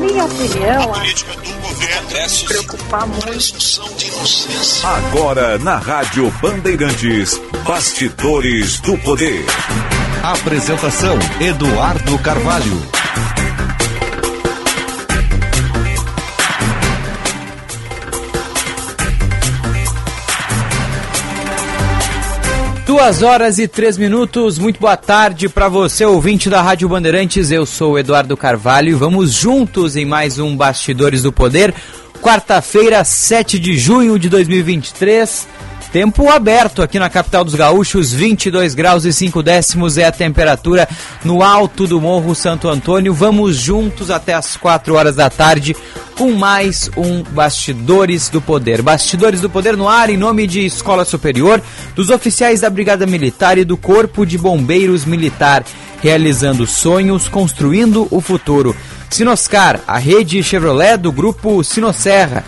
minha opinião, a política do governo se preocupar muito. Agora na Rádio Bandeirantes, Bastidores do Poder. Apresentação Eduardo Carvalho. Duas horas e três minutos, muito boa tarde para você, ouvinte da Rádio Bandeirantes. Eu sou o Eduardo Carvalho e vamos juntos em mais um Bastidores do Poder. Quarta-feira, 7 de junho de 2023. Tempo aberto aqui na capital dos gaúchos, 22 graus e 5 décimos é a temperatura no alto do Morro Santo Antônio. Vamos juntos até as 4 horas da tarde com mais um Bastidores do Poder. Bastidores do Poder no ar em nome de Escola Superior, dos oficiais da Brigada Militar e do Corpo de Bombeiros Militar, realizando sonhos, construindo o futuro. Sinoscar, a rede Chevrolet do grupo Sinosserra.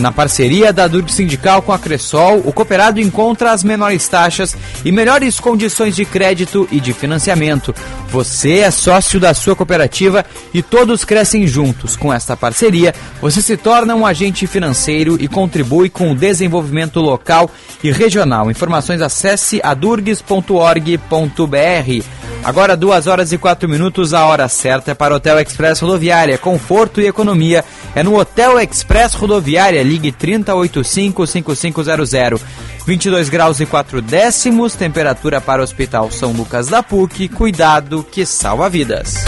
Na parceria da Durg Sindical com a Cressol, o cooperado encontra as menores taxas e melhores condições de crédito e de financiamento. Você é sócio da sua cooperativa e todos crescem juntos. Com esta parceria, você se torna um agente financeiro e contribui com o desenvolvimento local e regional. Informações acesse adurgs.org.br. Agora, duas horas e quatro minutos, a hora certa é para o Hotel Express Rodoviária. Conforto e economia é no Hotel Express Rodoviária. Ligue 3085-5500. 22 graus e 4 décimos, temperatura para o Hospital São Lucas da PUC. Cuidado que salva vidas.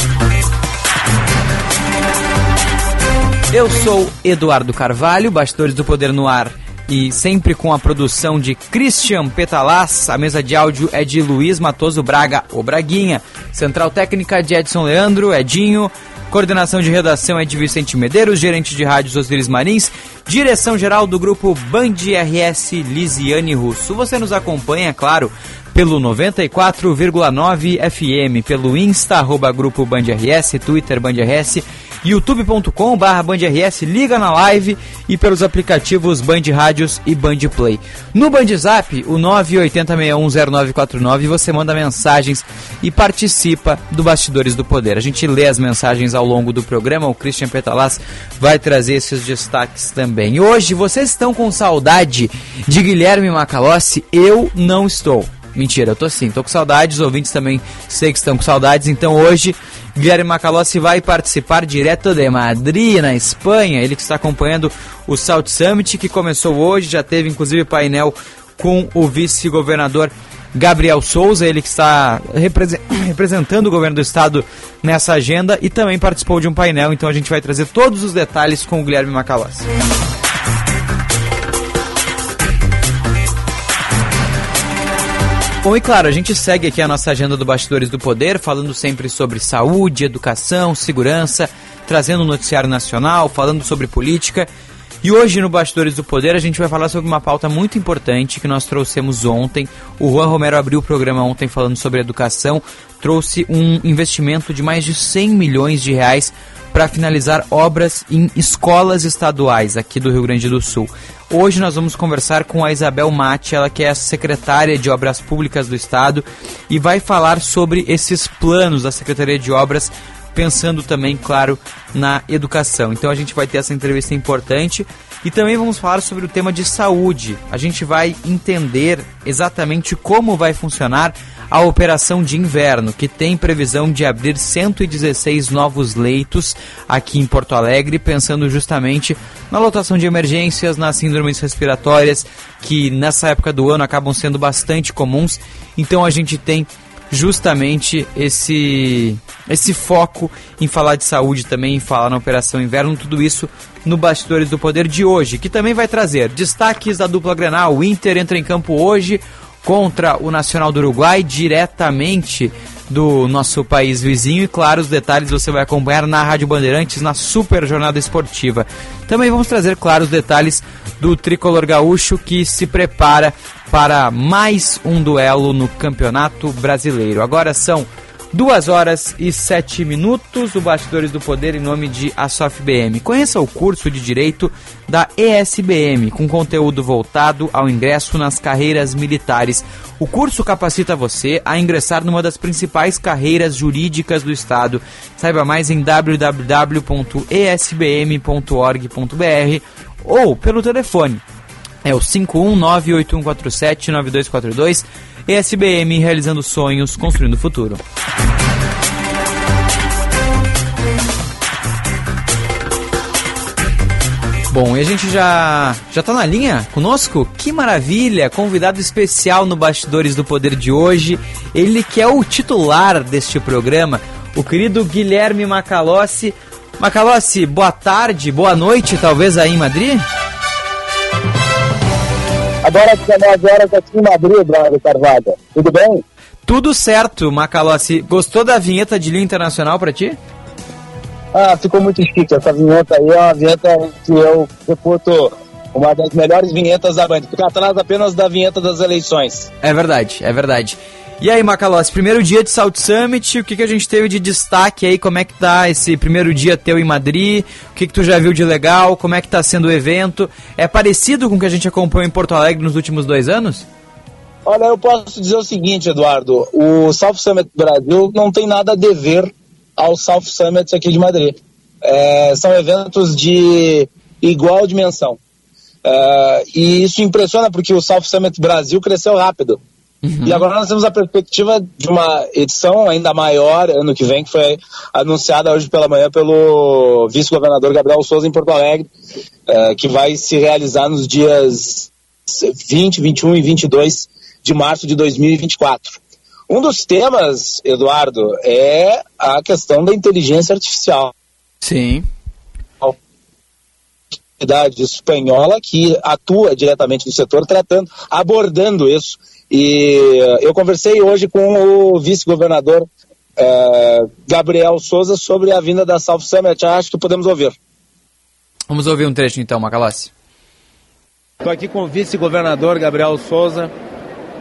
Eu sou Eduardo Carvalho, Bastidores do Poder no Ar e sempre com a produção de Christian Petalaz. A mesa de áudio é de Luiz Matoso Braga, o Braguinha. Central técnica de Edson Leandro, Edinho. Coordenação de redação é de Vicente Medeiros, gerente de rádios Osiris Marins, direção geral do grupo Band RS Lisiane Russo. Você nos acompanha, é claro, pelo 94,9 FM, pelo Insta, arroba grupo Band RS, Twitter Band RS youtube.com barra BandRS, liga na live e pelos aplicativos Band Rádios e Band Play. No Band Zap, o 980610949, você manda mensagens e participa do Bastidores do Poder. A gente lê as mensagens ao longo do programa, o Christian Petalas vai trazer esses destaques também. Hoje, vocês estão com saudade de Guilherme Macalossi? Eu não estou. Mentira, eu tô sim, tô com saudades, os ouvintes também sei que estão com saudades, então hoje Guilherme Macalossi vai participar direto de Madrid, na Espanha. Ele que está acompanhando o South Summit, que começou hoje, já teve inclusive painel com o vice-governador Gabriel Souza, ele que está representando o governo do estado nessa agenda e também participou de um painel, então a gente vai trazer todos os detalhes com o Guilherme Macalossi. Bom, e claro, a gente segue aqui a nossa agenda do Bastidores do Poder, falando sempre sobre saúde, educação, segurança, trazendo o um noticiário nacional, falando sobre política. E hoje no Bastidores do Poder a gente vai falar sobre uma pauta muito importante que nós trouxemos ontem. O Juan Romero abriu o programa ontem falando sobre educação, trouxe um investimento de mais de 100 milhões de reais para finalizar obras em escolas estaduais aqui do Rio Grande do Sul. Hoje nós vamos conversar com a Isabel Mate, ela que é a secretária de Obras Públicas do Estado e vai falar sobre esses planos da Secretaria de Obras, pensando também, claro, na educação. Então a gente vai ter essa entrevista importante e também vamos falar sobre o tema de saúde. A gente vai entender exatamente como vai funcionar a operação de inverno, que tem previsão de abrir 116 novos leitos aqui em Porto Alegre, pensando justamente na lotação de emergências, nas síndromes respiratórias, que nessa época do ano acabam sendo bastante comuns. Então a gente tem justamente esse esse foco em falar de saúde também, em falar na Operação Inverno, tudo isso no Bastidores do Poder de hoje, que também vai trazer destaques da dupla Grenal. O Inter entra em campo hoje, contra o Nacional do Uruguai, diretamente do nosso país vizinho. E claro, os detalhes você vai acompanhar na Rádio Bandeirantes, na Super Jornada Esportiva. Também vamos trazer, claro, os detalhes do tricolor gaúcho que se prepara para mais um duelo no Campeonato Brasileiro. Agora são Duas horas e sete minutos, o Bastidores do Poder em nome de Asof BM. Conheça o curso de Direito da ESBM, com conteúdo voltado ao ingresso nas carreiras militares. O curso capacita você a ingressar numa das principais carreiras jurídicas do Estado. Saiba mais em www.esbm.org.br ou pelo telefone. É o 51981479242 ESBM realizando sonhos, construindo o futuro. Bom, e a gente já já tá na linha conosco? Que maravilha! Convidado especial no Bastidores do Poder de hoje. Ele que é o titular deste programa, o querido Guilherme Macalossi. Macalossi, boa tarde, boa noite, talvez aí em Madrid? Agora 19 horas aqui em Madrid, Eduardo Carvalho. Tudo bem? Tudo certo, Macalossi. Gostou da vinheta de linha internacional para ti? Ah, ficou muito chique. Essa vinheta aí é uma vinheta que eu reputo uma das melhores vinhetas da banda. Fica atrás apenas da vinheta das eleições. É verdade, é verdade. E aí, Macalossi, primeiro dia de South Summit, o que, que a gente teve de destaque aí? Como é que tá esse primeiro dia teu em Madrid? O que, que tu já viu de legal? Como é que tá sendo o evento? É parecido com o que a gente acompanhou em Porto Alegre nos últimos dois anos? Olha, eu posso dizer o seguinte, Eduardo. O South Summit Brasil não tem nada a dever ao South Summit aqui de Madrid. É, são eventos de igual dimensão. É, e isso impressiona porque o South Summit Brasil cresceu rápido. Uhum. E agora nós temos a perspectiva de uma edição ainda maior ano que vem, que foi anunciada hoje pela manhã pelo vice-governador Gabriel Souza em Porto Alegre, é, que vai se realizar nos dias 20, 21 e 22 de março de 2024. Um dos temas, Eduardo, é a questão da inteligência artificial. Sim. A espanhola que atua diretamente no setor, tratando, abordando isso. E eu conversei hoje com o vice-governador eh, Gabriel Souza sobre a vinda da South Summit. Acho que podemos ouvir. Vamos ouvir um trecho então, Macalossi. Estou aqui com o vice-governador Gabriel Souza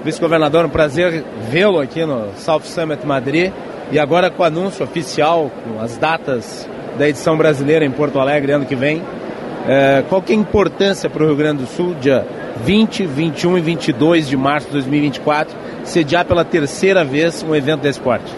vice-governador, um prazer vê-lo aqui no South Summit Madrid e agora com o anúncio oficial, com as datas da edição brasileira em Porto Alegre ano que vem. É, qual que é a importância para o Rio Grande do Sul, dia 20, 21 e 22 de março de 2024, sediar pela terceira vez um evento de esporte?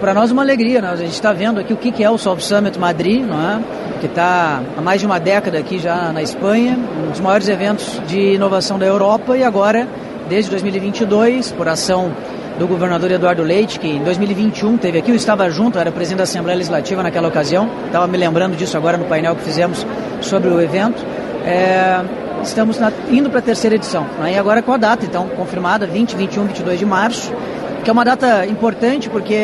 Para nós uma alegria, né? a gente está vendo aqui o que é o South Summit Madrid, não é? que está há mais de uma década aqui já na Espanha, um dos maiores eventos de inovação da Europa e agora desde 2022, por ação do governador Eduardo Leite, que em 2021 teve aqui, eu estava junto, era presidente da Assembleia Legislativa naquela ocasião, estava me lembrando disso agora no painel que fizemos sobre o evento. É, estamos na, indo para a terceira edição, né? e agora com a data, então, confirmada, 20, 21, 22 de março, que é uma data importante porque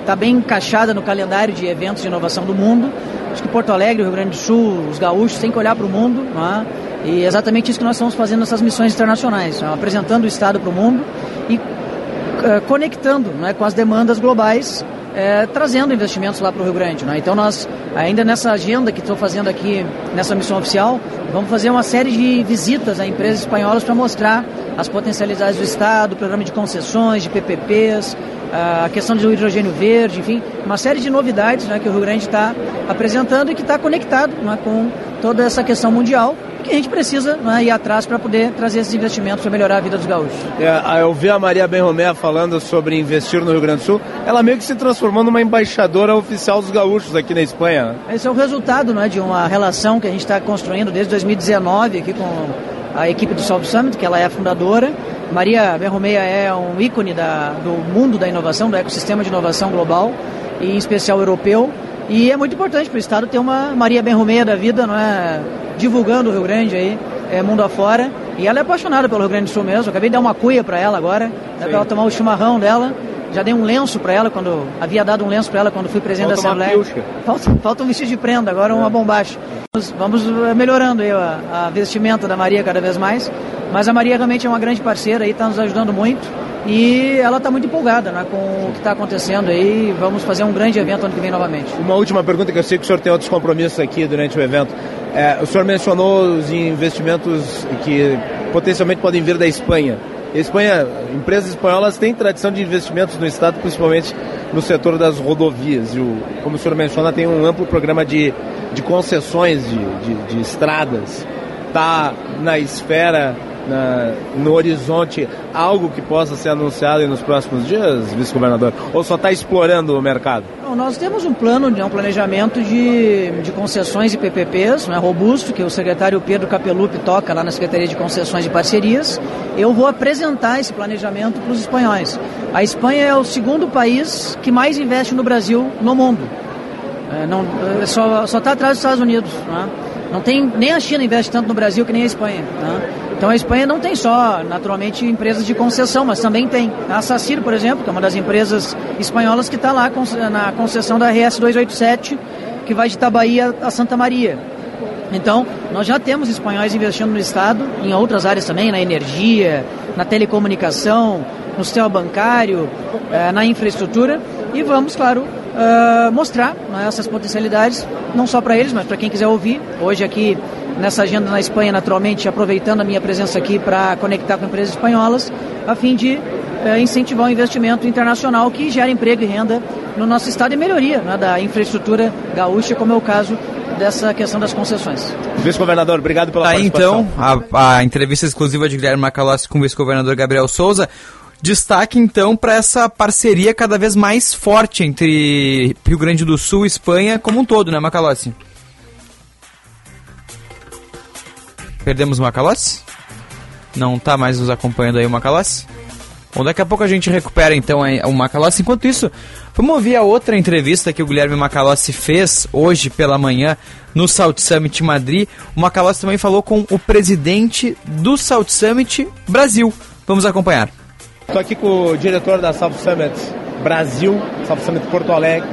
está bem encaixada no calendário de eventos de inovação do mundo. Acho que Porto Alegre, Rio Grande do Sul, os gaúchos têm que olhar para o mundo, né? E é exatamente isso que nós estamos fazendo nessas missões internacionais, né? apresentando o Estado para o mundo e uh, conectando né, com as demandas globais, uh, trazendo investimentos lá para o Rio Grande. Né? Então nós, ainda nessa agenda que estou fazendo aqui, nessa missão oficial, vamos fazer uma série de visitas a empresas espanholas para mostrar as potencialidades do Estado, programa de concessões, de PPPs, a questão do hidrogênio verde, enfim, uma série de novidades né, que o Rio Grande está apresentando e que está conectado né, com toda essa questão mundial que a gente precisa né, ir atrás para poder trazer esses investimentos para melhorar a vida dos gaúchos. É, eu vi a Maria Benromé falando sobre investir no Rio Grande do Sul, ela meio que se transformou numa embaixadora oficial dos gaúchos aqui na Espanha. Né? Esse é o resultado né, de uma relação que a gente está construindo desde 2019 aqui com a equipe do South Summit, que ela é a fundadora. Maria Benromeia é um ícone da, do mundo da inovação, do ecossistema de inovação global e em especial europeu. E é muito importante para o Estado ter uma Maria Benromeia da vida, não é? Divulgando o Rio Grande aí, é, mundo afora. E ela é apaixonada pelo Rio Grande do Sul mesmo. Acabei de dar uma cuia para ela agora, para ela tomar o chimarrão dela. Já dei um lenço para ela quando havia dado um lenço para ela quando fui presidente falta da Assembleia. Falta, falta um vestido de prenda, agora é. uma bombacha. Vamos, vamos eh, melhorando aí a, a vestimenta da Maria cada vez mais. Mas a Maria realmente é uma grande parceira e está nos ajudando muito. E ela está muito empolgada né, com o que está acontecendo aí. Vamos fazer um grande evento ano que vem novamente. Uma última pergunta que eu sei que o senhor tem outros compromissos aqui durante o evento. É, o senhor mencionou os investimentos que potencialmente podem vir da Espanha. Espanha, empresas espanholas têm tradição de investimentos no Estado, principalmente no setor das rodovias. E, o, como o senhor menciona, tem um amplo programa de, de concessões de, de, de estradas. Está na esfera na, no horizonte algo que possa ser anunciado nos próximos dias, vice-governador? Ou só está explorando o mercado? Não, nós temos um plano, um planejamento de, de concessões e PPPs né, robusto, que o secretário Pedro Capelupi toca lá na Secretaria de Concessões e Parcerias. Eu vou apresentar esse planejamento para os espanhóis. A Espanha é o segundo país que mais investe no Brasil no mundo. É, não, é, só está atrás dos Estados Unidos. Né? Não tem, nem a China investe tanto no Brasil que nem a Espanha. Né? Então a Espanha não tem só, naturalmente, empresas de concessão, mas também tem a Sacir, por exemplo, que é uma das empresas espanholas que está lá na concessão da RS 287, que vai de Itabaí a Santa Maria. Então, nós já temos espanhóis investindo no Estado, em outras áreas também, na energia, na telecomunicação, no sistema bancário, eh, na infraestrutura, e vamos, claro, uh, mostrar né, essas potencialidades, não só para eles, mas para quem quiser ouvir. Hoje aqui nessa agenda na Espanha, naturalmente, aproveitando a minha presença aqui para conectar com empresas espanholas, a fim de uh, incentivar o investimento internacional que gera emprego e renda no nosso estado e melhoria né, da infraestrutura gaúcha, como é o caso dessa questão das concessões. Vice-governador, obrigado pela Aí, então, a, a, entrevista exclusiva de Guilherme Macalossi com o vice-governador Gabriel Souza. Destaque então para essa parceria cada vez mais forte entre Rio Grande do Sul e Espanha como um todo, né, Macalossi? Perdemos o Macalossi? Não está mais nos acompanhando aí o Macalossi? Bom, daqui a pouco a gente recupera então o Macalossi. Enquanto isso, vamos ouvir a outra entrevista que o Guilherme Macalossi fez hoje pela manhã no South Summit Madrid. O Macalossi também falou com o presidente do South Summit Brasil. Vamos acompanhar. Estou aqui com o diretor da South Summit Brasil, South Summit Porto Alegre,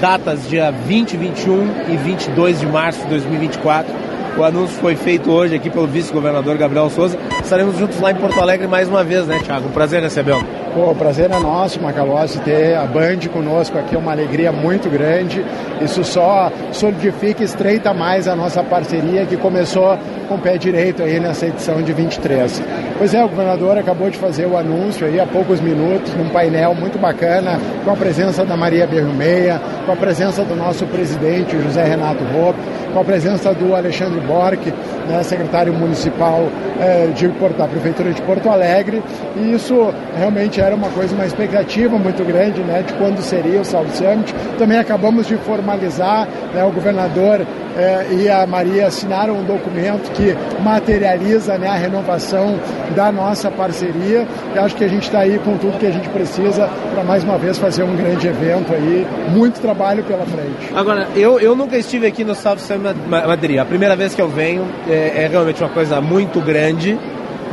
datas dia 20, 21 e 22 de março de 2024. O anúncio foi feito hoje aqui pelo vice-governador Gabriel Souza. Estaremos juntos lá em Porto Alegre mais uma vez, né, Thiago? Um prazer recebê-lo. Pô, o prazer é nosso, Macalossi, ter a Band conosco aqui é uma alegria muito grande. Isso só solidifica e estreita mais a nossa parceria que começou com o pé direito aí nessa edição de 23. Pois é, o governador acabou de fazer o anúncio aí há poucos minutos, num painel muito bacana, com a presença da Maria Berrumeia, com a presença do nosso presidente José Renato Roupe, com a presença do Alexandre Borque, né, secretário municipal eh, de, da Prefeitura de Porto Alegre, e isso realmente era uma coisa, uma expectativa muito grande né, de quando seria o South Summit. Também acabamos de formalizar, né, o governador eh, e a Maria assinaram um documento que materializa né, a renovação da nossa parceria, e acho que a gente está aí com tudo que a gente precisa para mais uma vez fazer um grande evento aí, muito trabalho pela frente. Agora, eu, eu nunca estive aqui no South Summit Madrid, a primeira vez que eu venho, é, é realmente uma coisa muito grande.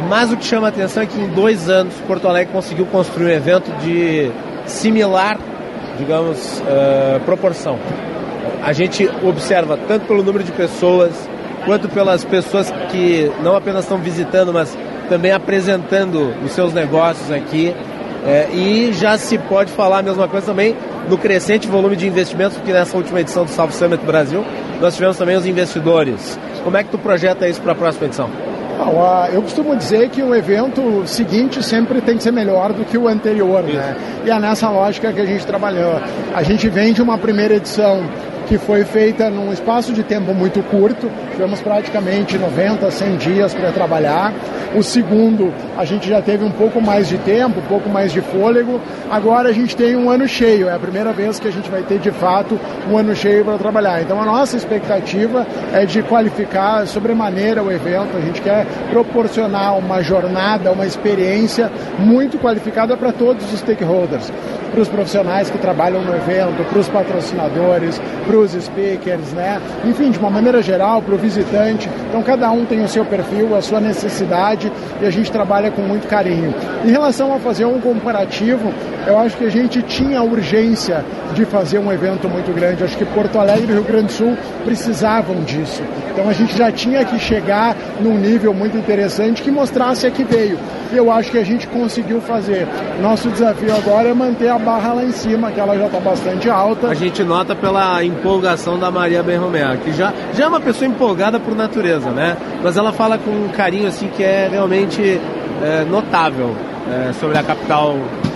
Mas o que chama a atenção é que em dois anos Porto Alegre conseguiu construir um evento de similar, digamos, uh, proporção. A gente observa tanto pelo número de pessoas, quanto pelas pessoas que não apenas estão visitando, mas também apresentando os seus negócios aqui. É, e já se pode falar a mesma coisa também no crescente volume de investimentos, porque nessa última edição do South Summit Brasil nós tivemos também os investidores. Como é que tu projeta isso para a próxima edição? eu costumo dizer que o evento seguinte sempre tem que ser melhor do que o anterior, né? E é nessa lógica que a gente trabalhou. A gente vem de uma primeira edição que foi feita num espaço de tempo muito curto, tivemos praticamente 90, 100 dias para trabalhar. O segundo, a gente já teve um pouco mais de tempo, um pouco mais de fôlego. Agora a gente tem um ano cheio, é a primeira vez que a gente vai ter de fato um ano cheio para trabalhar. Então a nossa expectativa é de qualificar sobremaneira o evento. A gente quer proporcionar uma jornada, uma experiência muito qualificada para todos os stakeholders para os profissionais que trabalham no evento, para os patrocinadores, para os speakers, né? Enfim, de uma maneira geral, para o visitante. Então, cada um tem o seu perfil, a sua necessidade e a gente trabalha com muito carinho. Em relação a fazer um comparativo, eu acho que a gente tinha urgência de fazer um evento muito grande. Acho que Porto Alegre e Rio Grande do Sul precisavam disso. Então, a gente já tinha que chegar num nível muito interessante que mostrasse a que veio. E eu acho que a gente conseguiu fazer. Nosso desafio agora é manter a barra lá em cima, que ela já está bastante alta. A gente nota pela empolgação da Maria Benromea, que já, já é uma pessoa empolgada por natureza, né? Mas ela fala com um carinho assim que é realmente é, notável é, sobre a capital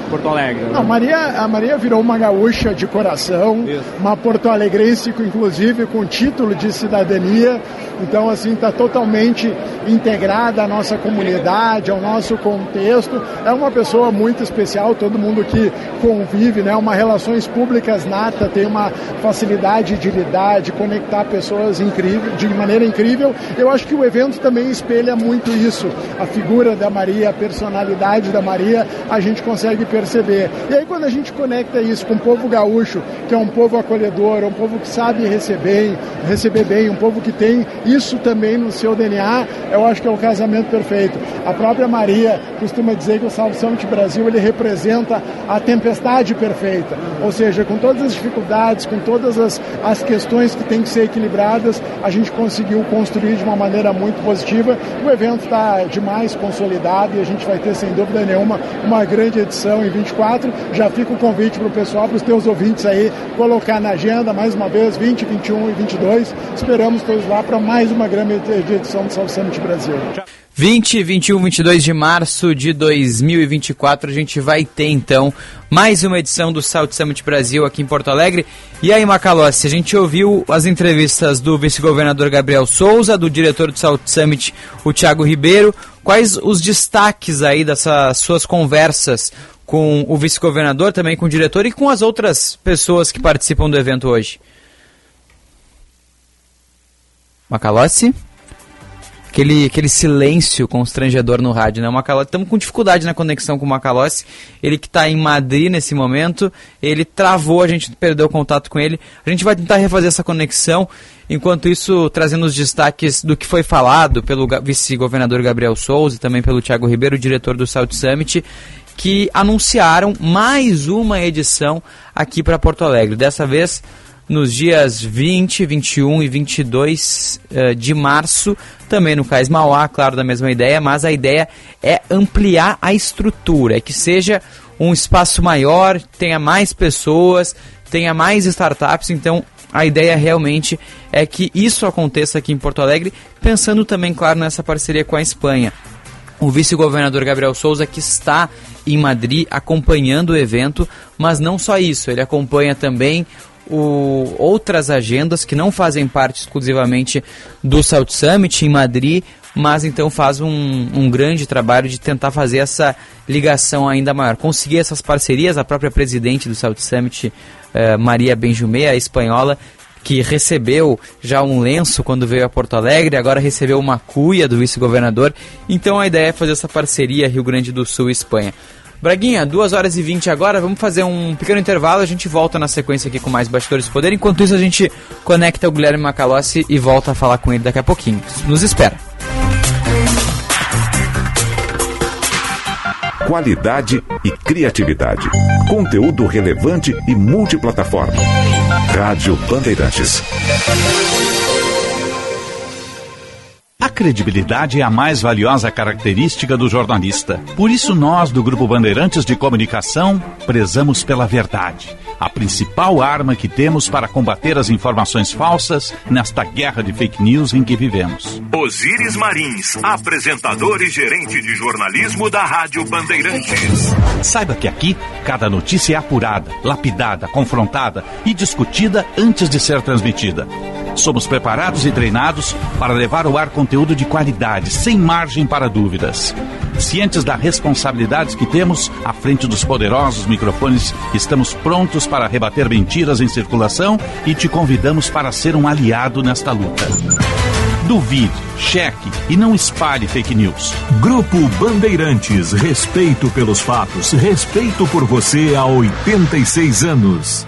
Porto Alegre. Né? Não, Maria, a Maria virou uma gaúcha de coração, Isso. uma porto-alegrense, inclusive com título de cidadania. Então, assim, está totalmente integrada à nossa comunidade, ao nosso contexto. É uma pessoa muito especial, todo mundo que convive, né? Uma relações públicas nata, tem uma facilidade de lidar, de conectar pessoas incrível, de maneira incrível. Eu acho que o evento também espelha muito isso. A figura da Maria, a personalidade da Maria, a gente consegue perceber perceber. E aí quando a gente conecta isso com o povo gaúcho, que é um povo acolhedor, um povo que sabe receber, receber bem, um povo que tem isso também no seu DNA, eu acho que é o casamento perfeito. A própria Maria costuma dizer que o Salve Summit Brasil ele representa a tempestade perfeita. Ou seja, com todas as dificuldades, com todas as, as questões que têm que ser equilibradas, a gente conseguiu construir de uma maneira muito positiva. O evento está demais consolidado e a gente vai ter, sem dúvida nenhuma, uma grande edição 2024. Já fica o convite para o pessoal, para os teus ouvintes aí, colocar na agenda mais uma vez 20, 21 e 22. Esperamos todos lá para mais uma grande edição do South Summit Brasil. 20, 21, 22 de março de 2024 a gente vai ter então mais uma edição do South Summit Brasil aqui em Porto Alegre. E aí, Macalossi, a gente ouviu as entrevistas do vice-governador Gabriel Souza, do diretor do South Summit, o Thiago Ribeiro. Quais os destaques aí dessas suas conversas com o vice-governador, também com o diretor e com as outras pessoas que participam do evento hoje. Macalossi? Aquele, aquele silêncio constrangedor no rádio, né? Estamos com dificuldade na conexão com o Macalossi. Ele que está em Madrid nesse momento, ele travou, a gente perdeu contato com ele. A gente vai tentar refazer essa conexão. Enquanto isso, trazendo os destaques do que foi falado pelo vice-governador Gabriel Souza e também pelo Tiago Ribeiro, diretor do South Summit que anunciaram mais uma edição aqui para Porto Alegre. Dessa vez nos dias 20, 21 e 22 uh, eh, de março, também no Cais Mauá, claro, da mesma ideia, mas a ideia é ampliar a estrutura, é que seja um espaço maior, tenha mais pessoas, tenha mais startups, então a ideia realmente é que isso aconteça aqui em Porto Alegre, pensando também, claro, nessa parceria com a Espanha. O vice-governador Gabriel Souza, que está em Madrid acompanhando o evento, mas não só isso, ele acompanha também o, outras agendas que não fazem parte exclusivamente do South Summit em Madrid, mas então faz um, um, grande trabalho de tentar fazer essa ligação ainda maior. Conseguir essas parcerias, a própria presidente do South Summit, eh, Maria Benjumé, a espanhola, que recebeu já um lenço quando veio a Porto Alegre, agora recebeu uma cuia do vice-governador. Então a ideia é fazer essa parceria Rio Grande do Sul e Espanha. Braguinha, 2 horas e 20 agora, vamos fazer um pequeno intervalo, a gente volta na sequência aqui com mais Bastidores do Poder. Enquanto isso, a gente conecta o Guilherme Macalossi e volta a falar com ele daqui a pouquinho. Nos espera. Qualidade e criatividade. Conteúdo relevante e multiplataforma. Rádio Bandeirantes. A credibilidade é a mais valiosa característica do jornalista. Por isso, nós, do Grupo Bandeirantes de Comunicação, prezamos pela verdade a principal arma que temos para combater as informações falsas nesta guerra de fake news em que vivemos. Osíris Marins, apresentador e gerente de jornalismo da Rádio Bandeirantes. Saiba que aqui cada notícia é apurada, lapidada, confrontada e discutida antes de ser transmitida. Somos preparados e treinados para levar ao ar conteúdo de qualidade, sem margem para dúvidas. Cientes da responsabilidade que temos à frente dos poderosos microfones, estamos prontos para rebater mentiras em circulação e te convidamos para ser um aliado nesta luta. Duvide, cheque e não espalhe fake news. Grupo Bandeirantes, respeito pelos fatos, respeito por você há 86 anos.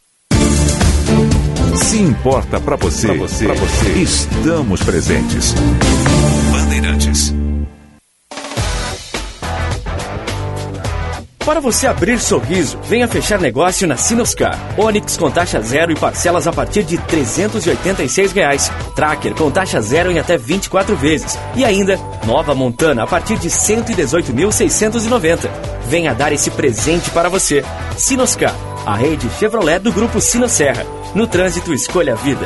Se importa para você, pra você, pra você, estamos presentes. Bandeirantes. Para você abrir sorriso, venha fechar negócio na Sinoscar. Onix com taxa zero e parcelas a partir de 386 reais. Tracker com taxa zero em até 24 vezes. E ainda, nova Montana a partir de R$ 118.690. Venha dar esse presente para você. Sinoscar, a rede Chevrolet do grupo Sinosserra. No trânsito, escolha a vida.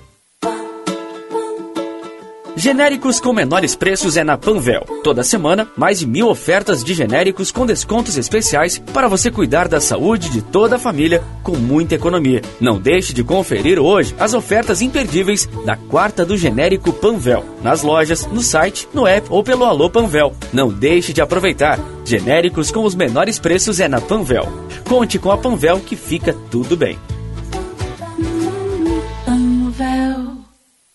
Genéricos com menores preços é na Panvel. Toda semana, mais de mil ofertas de genéricos com descontos especiais para você cuidar da saúde de toda a família com muita economia. Não deixe de conferir hoje as ofertas imperdíveis da quarta do genérico Panvel. Nas lojas, no site, no app ou pelo Alô Panvel. Não deixe de aproveitar. Genéricos com os menores preços é na Panvel. Conte com a Panvel que fica tudo bem.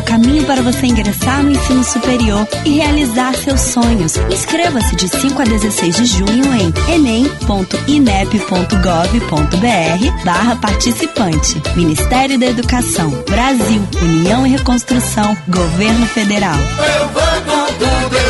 O caminho para você ingressar no ensino superior e realizar seus sonhos. Inscreva-se de 5 a 16 de junho em enem.inep.gov.br barra participante. Ministério da Educação, Brasil, União e Reconstrução, Governo Federal. Eu vou com tudo, eu.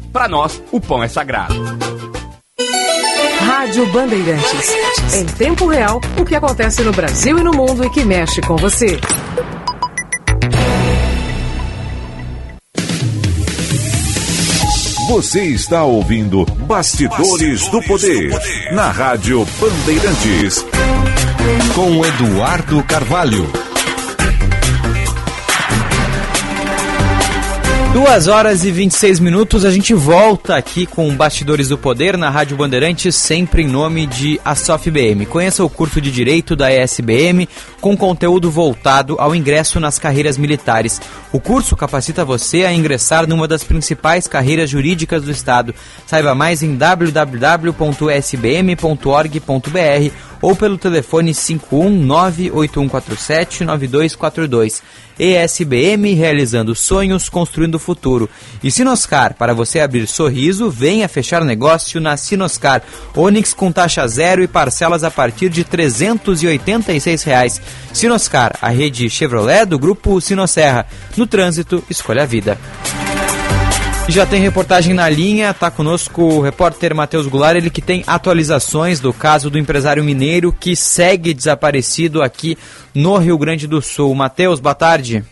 para nós, o pão é sagrado. Rádio Bandeirantes. Em tempo real, o que acontece no Brasil e no mundo e que mexe com você. Você está ouvindo Bastidores, do, Poder, do Poder na Rádio Bandeirantes. Com Eduardo Carvalho. Duas horas e 26 minutos, a gente volta aqui com Bastidores do Poder na Rádio Bandeirantes, sempre em nome de Asof BM. Conheça o curso de Direito da ESBM com conteúdo voltado ao ingresso nas carreiras militares. O curso capacita você a ingressar numa das principais carreiras jurídicas do Estado. Saiba mais em www.sbm.org.br ou pelo telefone 51981479242. ESBM realizando sonhos, construindo o futuro. E Sinoscar, para você abrir sorriso, venha fechar negócio na Sinoscar. Onix com taxa zero e parcelas a partir de 386 reais. Sinoscar, a rede Chevrolet do grupo Sinosserra. No trânsito, escolha a vida. Já tem reportagem na linha, está conosco o repórter Matheus Goulart, ele que tem atualizações do caso do empresário mineiro que segue desaparecido aqui no Rio Grande do Sul. Matheus, boa tarde.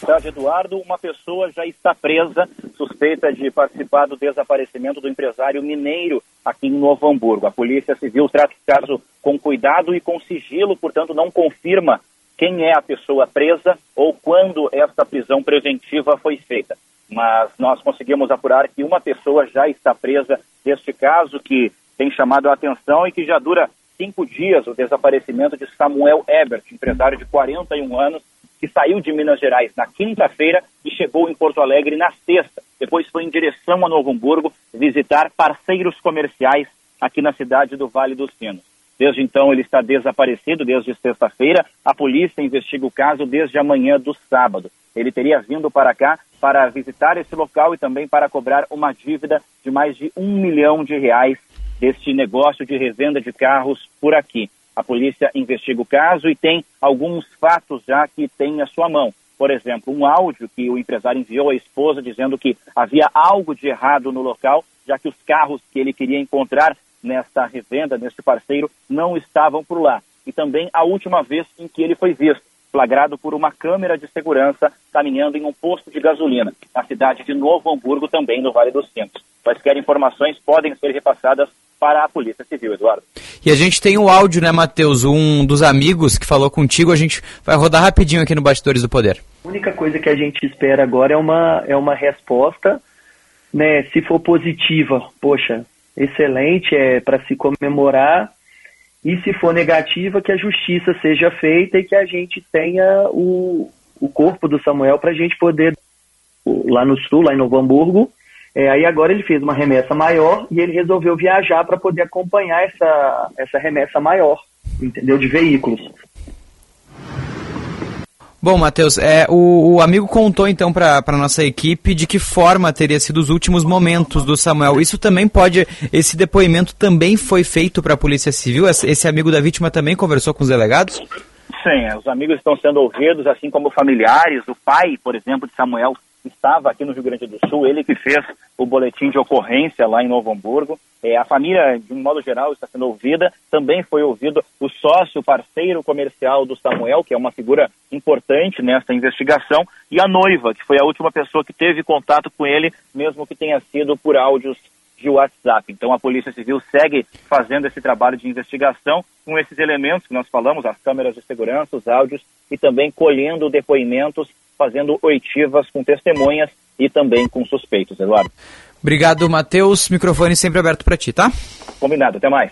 Boa tarde, Eduardo. Uma pessoa já está presa, suspeita de participar do desaparecimento do empresário mineiro aqui em Novo Hamburgo. A Polícia Civil trata o caso com cuidado e com sigilo, portanto, não confirma quem é a pessoa presa ou quando esta prisão preventiva foi feita mas nós conseguimos apurar que uma pessoa já está presa neste caso que tem chamado a atenção e que já dura cinco dias o desaparecimento de Samuel Ebert, empresário de 41 anos, que saiu de Minas Gerais na quinta-feira e chegou em Porto Alegre na sexta. Depois foi em direção a Novo Hamburgo visitar parceiros comerciais aqui na cidade do Vale dos Sinos. Desde então ele está desaparecido, desde sexta-feira. A polícia investiga o caso desde amanhã do sábado. Ele teria vindo para cá para visitar esse local e também para cobrar uma dívida de mais de um milhão de reais deste negócio de revenda de carros por aqui. A polícia investiga o caso e tem alguns fatos já que tem à sua mão. Por exemplo, um áudio que o empresário enviou à esposa dizendo que havia algo de errado no local, já que os carros que ele queria encontrar nesta revenda, neste parceiro, não estavam por lá. E também a última vez em que ele foi visto, flagrado por uma câmera de segurança caminhando em um posto de gasolina, na cidade de Novo Hamburgo, também no Vale dos Sinos. Quaisquer informações podem ser repassadas para a Polícia Civil, Eduardo. E a gente tem o áudio, né, Matheus? Um dos amigos que falou contigo, a gente vai rodar rapidinho aqui no Bastidores do Poder. A única coisa que a gente espera agora é uma, é uma resposta, né? Se for positiva, poxa, excelente, é para se comemorar. E se for negativa, que a justiça seja feita e que a gente tenha o, o corpo do Samuel para a gente poder, lá no sul, lá em Novo Hamburgo, é, aí agora ele fez uma remessa maior e ele resolveu viajar para poder acompanhar essa, essa remessa maior, entendeu? De veículos. Bom, Matheus, é, o, o, amigo contou então para a nossa equipe de que forma teria sido os últimos momentos do Samuel. Isso também pode, esse depoimento também foi feito para a Polícia Civil? Esse amigo da vítima também conversou com os delegados? Sim, os amigos estão sendo ouvidos, assim como familiares. O pai, por exemplo, de Samuel estava aqui no Rio Grande do Sul, ele que fez o boletim de ocorrência lá em Novo Hamburgo. É, a família, de um modo geral, está sendo ouvida. Também foi ouvido o sócio, parceiro comercial do Samuel, que é uma figura importante nessa investigação, e a noiva, que foi a última pessoa que teve contato com ele, mesmo que tenha sido por áudios de WhatsApp. Então a Polícia Civil segue fazendo esse trabalho de investigação com esses elementos que nós falamos, as câmeras de segurança, os áudios e também colhendo depoimentos fazendo oitivas com testemunhas e também com suspeitos, Eduardo. Obrigado, Matheus. Microfone sempre aberto para ti, tá? Combinado, até mais.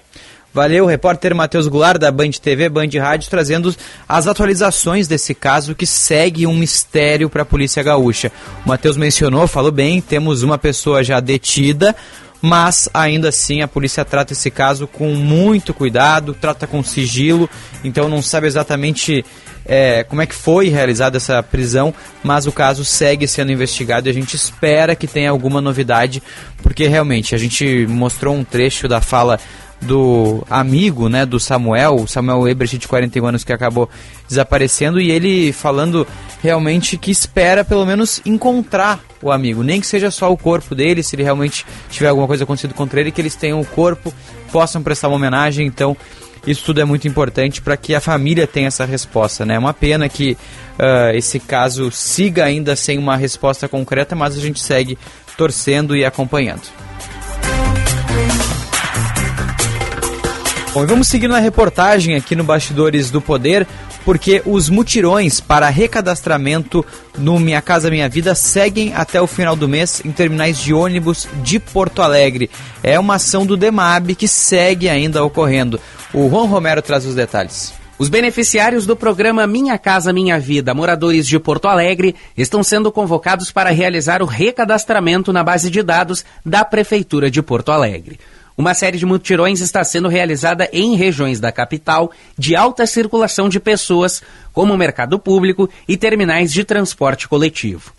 Valeu, repórter Matheus Goulart, da Band TV, Band Rádio, trazendo as atualizações desse caso que segue um mistério para a Polícia Gaúcha. O Matheus mencionou, falou bem, temos uma pessoa já detida, mas ainda assim a polícia trata esse caso com muito cuidado, trata com sigilo, então não sabe exatamente é, como é que foi realizada essa prisão, mas o caso segue sendo investigado e a gente espera que tenha alguma novidade, porque realmente a gente mostrou um trecho da fala do amigo, né, do Samuel, Samuel Ebert de 41 anos que acabou desaparecendo e ele falando realmente que espera pelo menos encontrar o amigo, nem que seja só o corpo dele, se ele realmente tiver alguma coisa acontecido contra ele, que eles tenham o corpo, possam prestar uma homenagem, então isso tudo é muito importante para que a família tenha essa resposta. Né? É uma pena que uh, esse caso siga ainda sem uma resposta concreta, mas a gente segue torcendo e acompanhando. Bom, e vamos seguir na reportagem aqui no Bastidores do Poder, porque os mutirões para recadastramento no Minha Casa Minha Vida seguem até o final do mês em terminais de ônibus de Porto Alegre. É uma ação do DEMAB que segue ainda ocorrendo. O Juan Romero traz os detalhes. Os beneficiários do programa Minha Casa Minha Vida, moradores de Porto Alegre, estão sendo convocados para realizar o recadastramento na base de dados da Prefeitura de Porto Alegre. Uma série de mutirões está sendo realizada em regiões da capital de alta circulação de pessoas, como o mercado público e terminais de transporte coletivo.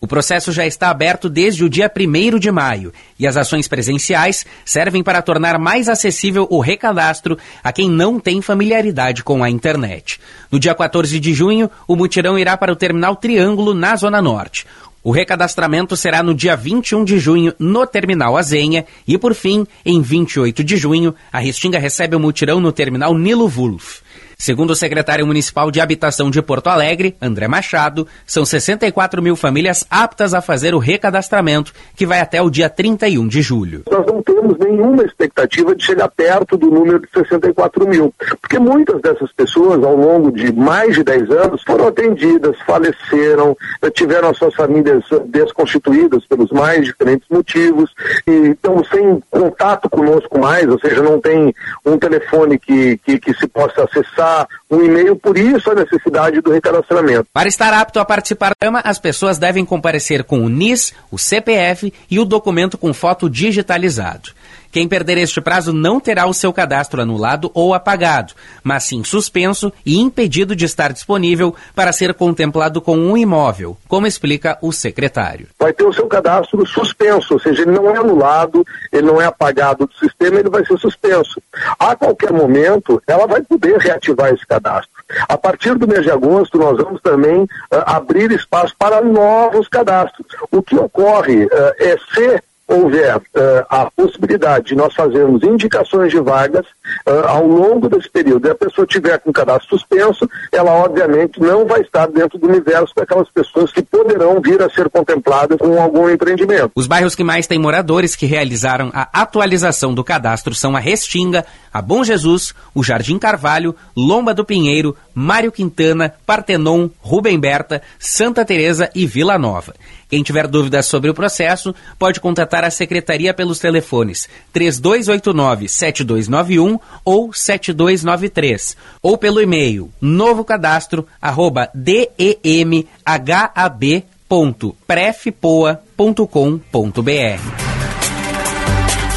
O processo já está aberto desde o dia 1 de maio e as ações presenciais servem para tornar mais acessível o recadastro a quem não tem familiaridade com a internet. No dia 14 de junho, o mutirão irá para o Terminal Triângulo, na Zona Norte. O recadastramento será no dia 21 de junho no Terminal Azenha e, por fim, em 28 de junho, a Restinga recebe o mutirão no Terminal Nilo Wolf. Segundo o secretário municipal de Habitação de Porto Alegre, André Machado, são 64 mil famílias aptas a fazer o recadastramento, que vai até o dia 31 de julho. Nós não temos nenhuma expectativa de chegar perto do número de 64 mil, porque muitas dessas pessoas, ao longo de mais de 10 anos, foram atendidas, faleceram, tiveram as suas famílias desconstituídas pelos mais diferentes motivos, e estão sem contato conosco mais, ou seja, não tem um telefone que, que, que se possa acessar um e-mail, por isso a necessidade do recadastramento. Para estar apto a participar do programa, as pessoas devem comparecer com o NIS, o CPF e o documento com foto digitalizado. Quem perder este prazo não terá o seu cadastro anulado ou apagado, mas sim suspenso e impedido de estar disponível para ser contemplado com um imóvel, como explica o secretário. Vai ter o seu cadastro suspenso, ou seja, ele não é anulado, ele não é apagado do sistema, ele vai ser suspenso. A qualquer momento, ela vai poder reativar esse cadastro. A partir do mês de agosto, nós vamos também uh, abrir espaço para novos cadastros. O que ocorre uh, é ser houver uh, a possibilidade de nós fazermos indicações de vagas uh, ao longo desse período e a pessoa tiver com cadastro suspenso, ela obviamente não vai estar dentro do universo daquelas pessoas que poderão vir a ser contempladas com algum empreendimento. Os bairros que mais têm moradores que realizaram a atualização do cadastro são a Restinga, a Bom Jesus, o Jardim Carvalho, Lomba do Pinheiro, Mário Quintana, Partenon, Rubem Berta, Santa Teresa e Vila Nova. Quem tiver dúvidas sobre o processo, pode contatar a secretaria pelos telefones 3289-7291 ou 7293, ou pelo e-mail novocadastro@demhab.prefpoa.com.br.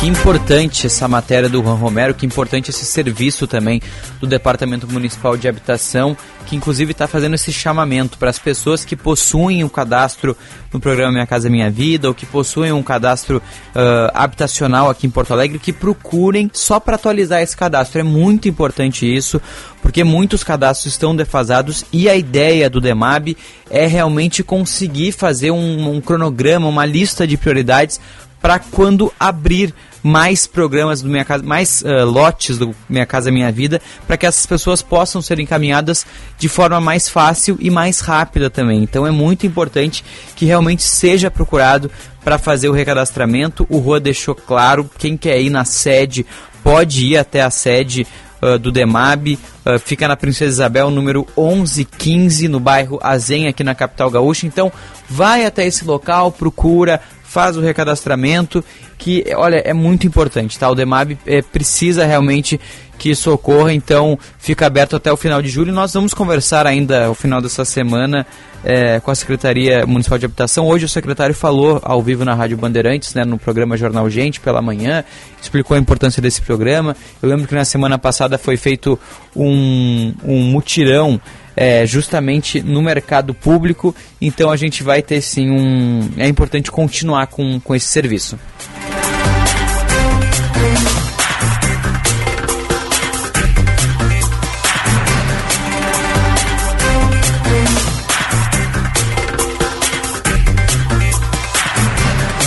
Que importante essa matéria do Juan Romero, que importante esse serviço também do Departamento Municipal de Habitação, que inclusive está fazendo esse chamamento para as pessoas que possuem um cadastro no programa Minha Casa Minha Vida ou que possuem um cadastro uh, habitacional aqui em Porto Alegre, que procurem só para atualizar esse cadastro. É muito importante isso, porque muitos cadastros estão defasados e a ideia do DEMAB é realmente conseguir fazer um, um cronograma, uma lista de prioridades para quando abrir mais programas do Minha Casa, mais uh, lotes do Minha Casa Minha Vida, para que essas pessoas possam ser encaminhadas de forma mais fácil e mais rápida também. Então é muito importante que realmente seja procurado para fazer o recadastramento. O Rua deixou claro, quem quer ir na sede pode ir até a sede uh, do DEMAB, uh, fica na Princesa Isabel, número 1115, no bairro Azen, aqui na capital gaúcha. Então, vai até esse local, procura, faz o recadastramento, que, olha, é muito importante, tá? O DEMAB é, precisa realmente que isso ocorra, então fica aberto até o final de julho. Nós vamos conversar ainda ao final dessa semana é, com a Secretaria Municipal de Habitação. Hoje o secretário falou ao vivo na Rádio Bandeirantes, né, no programa Jornal Gente, pela manhã, explicou a importância desse programa. Eu lembro que na semana passada foi feito um, um mutirão é, justamente no mercado público, então a gente vai ter sim um. É importante continuar com, com esse serviço.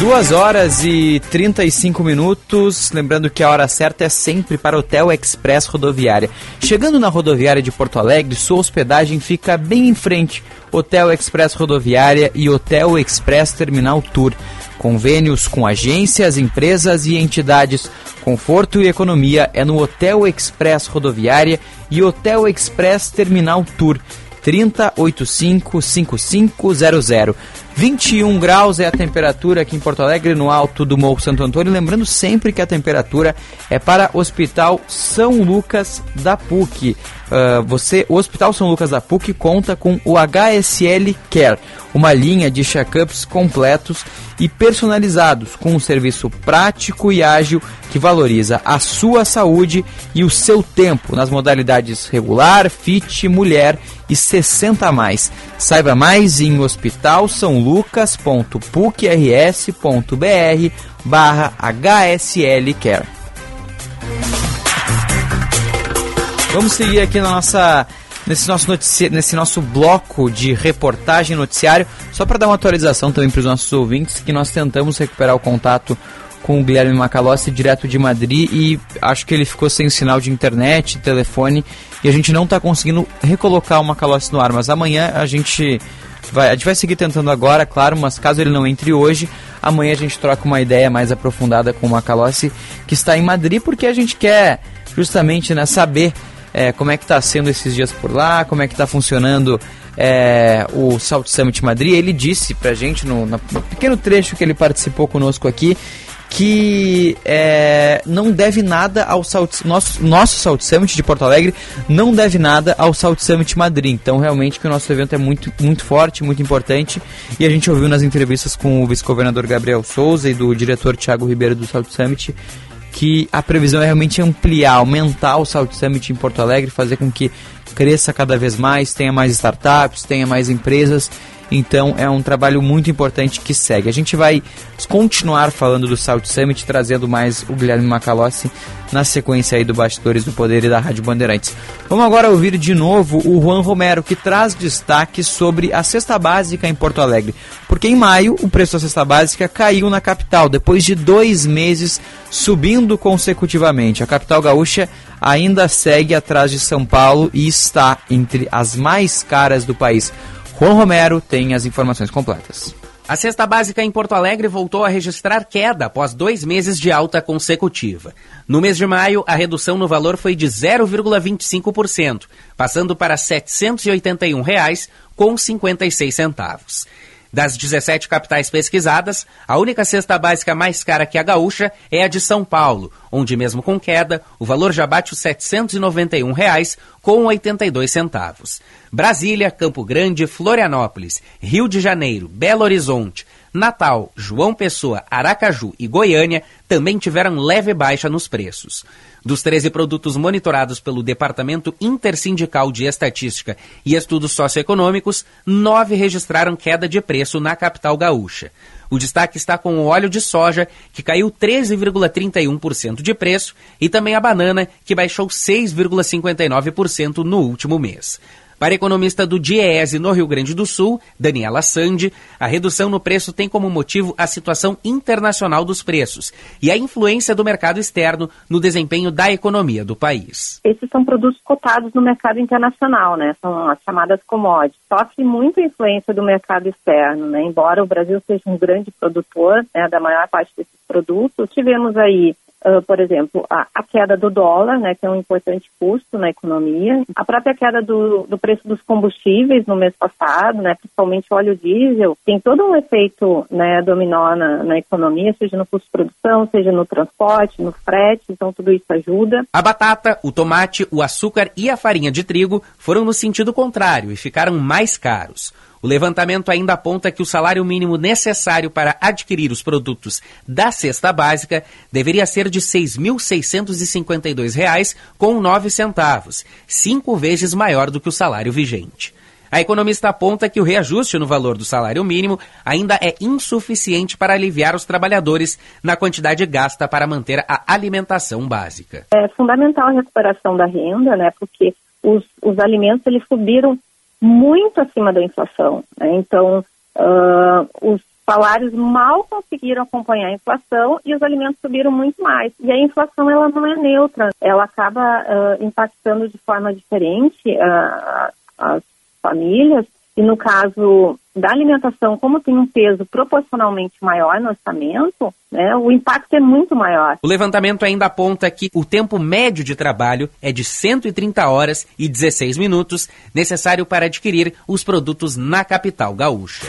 Duas horas e 35 minutos. Lembrando que a hora certa é sempre para Hotel Express Rodoviária. Chegando na rodoviária de Porto Alegre, sua hospedagem fica bem em frente. Hotel Express Rodoviária e Hotel Express Terminal Tour. Convênios com agências, empresas e entidades. Conforto e economia é no Hotel Express Rodoviária e Hotel Express Terminal Tour. 3085 5500. 21 graus é a temperatura aqui em Porto Alegre, no alto do Morro Santo Antônio. Lembrando sempre que a temperatura é para Hospital São Lucas da PUC. Uh, você, o Hospital São Lucas da PUC conta com o HSL Care, uma linha de check-ups completos e personalizados, com um serviço prático e ágil que valoriza a sua saúde e o seu tempo nas modalidades regular, fit, mulher e 60 a mais. Saiba mais em hospitalsaulucas.pucrs.br barra HSL Care. Vamos seguir aqui na nossa nesse nosso, notici... nesse nosso bloco de reportagem noticiário, só para dar uma atualização também para os nossos ouvintes, que nós tentamos recuperar o contato com o Guilherme Macalossi direto de Madrid e acho que ele ficou sem sinal de internet, telefone e a gente não está conseguindo recolocar o Macalossi no ar. Mas amanhã a gente vai, a gente vai seguir tentando agora, claro, mas caso ele não entre hoje, amanhã a gente troca uma ideia mais aprofundada com o Macalossi, que está em Madrid, porque a gente quer justamente né, saber é, como é que está sendo esses dias por lá, como é que está funcionando é, o Salt Summit Madrid. Ele disse pra gente, no, no, pequeno trecho que ele participou conosco aqui, que é, não deve nada ao Salt, nosso, nosso Salt Summit de Porto Alegre não deve nada ao Salt Summit Madrid. Então, realmente, que o nosso evento é muito, muito forte, muito importante. E a gente ouviu nas entrevistas com o vice-governador Gabriel Souza e do diretor Tiago Ribeiro do Salt Summit que a previsão é realmente ampliar, aumentar o Salt Summit em Porto Alegre, fazer com que cresça cada vez mais, tenha mais startups, tenha mais empresas então é um trabalho muito importante que segue. A gente vai continuar falando do Salt Summit, trazendo mais o Guilherme Macalossi na sequência aí do Bastidores do Poder e da Rádio Bandeirantes. Vamos agora ouvir de novo o Juan Romero, que traz destaque sobre a cesta básica em Porto Alegre. Porque em maio o preço da cesta básica caiu na capital, depois de dois meses subindo consecutivamente. A capital gaúcha ainda segue atrás de São Paulo e está entre as mais caras do país. Juan Romero tem as informações completas. A cesta básica em Porto Alegre voltou a registrar queda após dois meses de alta consecutiva. No mês de maio, a redução no valor foi de 0,25%, passando para R$ 781,56. Das 17 capitais pesquisadas, a única cesta básica mais cara que a gaúcha é a de São Paulo, onde mesmo com queda, o valor já bate os R$ 791,82. Brasília, Campo Grande, Florianópolis, Rio de Janeiro, Belo Horizonte, Natal, João Pessoa, Aracaju e Goiânia também tiveram leve baixa nos preços. Dos 13 produtos monitorados pelo Departamento Intersindical de Estatística e Estudos Socioeconômicos, nove registraram queda de preço na capital gaúcha. O destaque está com o óleo de soja, que caiu 13,31% de preço, e também a banana, que baixou 6,59% no último mês. Para a economista do DIEESE no Rio Grande do Sul, Daniela Sandi, a redução no preço tem como motivo a situação internacional dos preços e a influência do mercado externo no desempenho da economia do país. Esses são produtos cotados no mercado internacional, né? São as chamadas commodities. Sofre muito influência do mercado externo, né? Embora o Brasil seja um grande produtor né, da maior parte desses produtos, tivemos aí Uh, por exemplo, a, a, queda do dólar, né, que é um importante custo na economia, a própria queda do, do preço dos combustíveis no mês passado, né, principalmente o óleo diesel, tem todo um efeito né, dominó na, na economia, seja no custo de produção, seja no transporte, no frete, então tudo isso ajuda. A batata, o tomate, o açúcar e a farinha de trigo foram no sentido contrário e ficaram mais caros. O levantamento ainda aponta que o salário mínimo necessário para adquirir os produtos da cesta básica deveria ser de R$ 6.652,09, centavos, cinco vezes maior do que o salário vigente. A economista aponta que o reajuste no valor do salário mínimo ainda é insuficiente para aliviar os trabalhadores na quantidade gasta para manter a alimentação básica. É fundamental a recuperação da renda, né, porque os, os alimentos eles subiram muito acima da inflação. Né? Então, uh, os salários mal conseguiram acompanhar a inflação e os alimentos subiram muito mais. E a inflação ela não é neutra, ela acaba uh, impactando de forma diferente uh, as famílias e no caso da alimentação, como tem um peso proporcionalmente maior no orçamento, né, o impacto é muito maior. O levantamento ainda aponta que o tempo médio de trabalho é de 130 horas e 16 minutos, necessário para adquirir os produtos na capital gaúcha.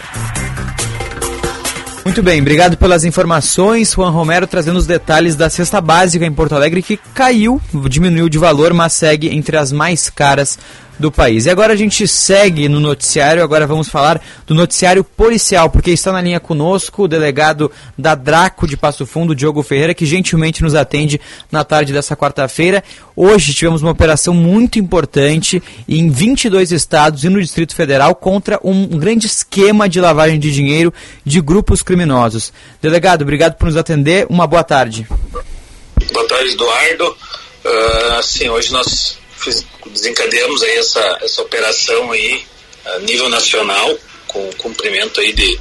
Muito bem, obrigado pelas informações. Juan Romero trazendo os detalhes da cesta básica em Porto Alegre que caiu, diminuiu de valor, mas segue entre as mais caras do país. E agora a gente segue no noticiário, agora vamos falar do noticiário policial, porque está na linha conosco o delegado da Draco de Passo Fundo, Diogo Ferreira, que gentilmente nos atende na tarde dessa quarta-feira. Hoje tivemos uma operação muito importante em 22 estados e no Distrito Federal contra um grande esquema de lavagem de dinheiro de grupos criminosos. Delegado, obrigado por nos atender. Uma boa tarde. Boa tarde, Eduardo. Uh, sim, hoje nós fiz, desencadeamos aí essa, essa operação aí a nível nacional, com cumprimento aí de,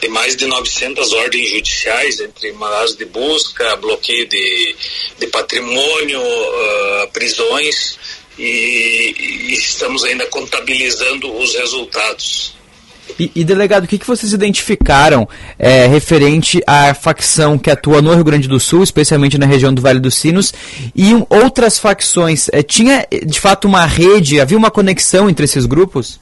de mais de 900 ordens judiciais, entre mandados de busca, bloqueio de, de patrimônio, uh, prisões, e, e estamos ainda contabilizando os resultados. E, e, delegado, o que, que vocês identificaram é, referente à facção que atua no Rio Grande do Sul, especialmente na região do Vale dos Sinos, e outras facções? É, tinha de fato uma rede, havia uma conexão entre esses grupos?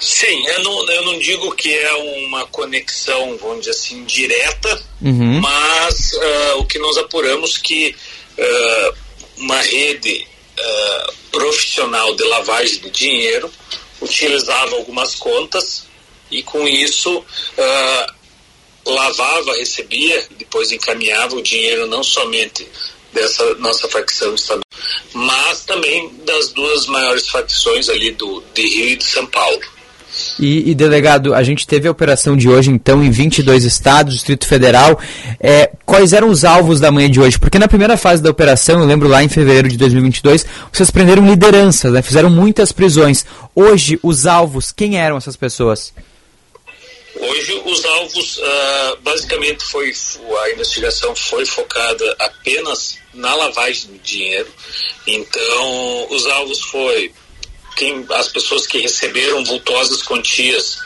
Sim, eu não, eu não digo que é uma conexão, vamos dizer assim, direta, uhum. mas uh, o que nós apuramos que uh, uma rede uh, profissional de lavagem de dinheiro utilizava algumas contas e com isso lavava, recebia, depois encaminhava o dinheiro não somente dessa nossa facção estadual, mas também das duas maiores facções ali do de Rio e de São Paulo. E, e, delegado, a gente teve a operação de hoje, então, em 22 estados, Distrito Federal. É, quais eram os alvos da manhã de hoje? Porque na primeira fase da operação, eu lembro lá em fevereiro de 2022, vocês prenderam lideranças, né? fizeram muitas prisões. Hoje, os alvos, quem eram essas pessoas? Hoje, os alvos, uh, basicamente, foi a investigação foi focada apenas na lavagem de dinheiro. Então, os alvos foi quem, as pessoas que receberam vultosas quantias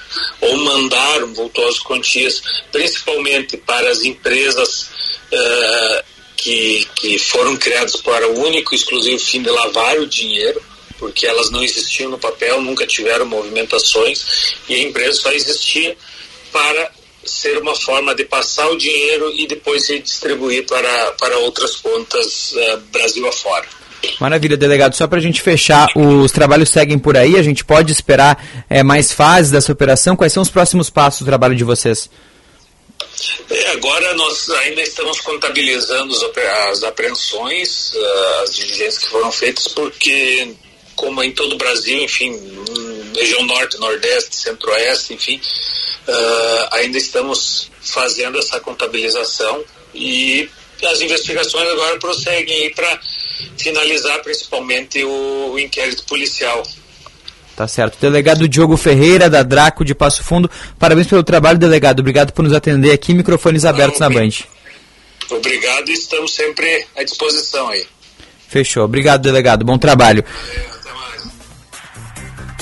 ou mandaram vultosas quantias, principalmente para as empresas uh, que, que foram criadas para o único e exclusivo fim de lavar o dinheiro, porque elas não existiam no papel, nunca tiveram movimentações, e a empresa só existia para ser uma forma de passar o dinheiro e depois redistribuir para, para outras contas uh, Brasil afora. Maravilha, delegado. Só para a gente fechar, os trabalhos seguem por aí, a gente pode esperar é, mais fases dessa operação. Quais são os próximos passos do trabalho de vocês? É, agora nós ainda estamos contabilizando as apreensões, ah, as diligências que foram feitas, porque, como em todo o Brasil, enfim, região norte, nordeste, centro-oeste, enfim, uh, ainda estamos fazendo essa contabilização e as investigações agora prosseguem para finalizar principalmente o, o inquérito policial. Tá certo. Delegado Diogo Ferreira, da Draco de Passo Fundo, parabéns pelo trabalho, delegado. Obrigado por nos atender aqui, microfones abertos Não, na Band. Obrigado e estamos sempre à disposição aí. Fechou. Obrigado, delegado. Bom trabalho.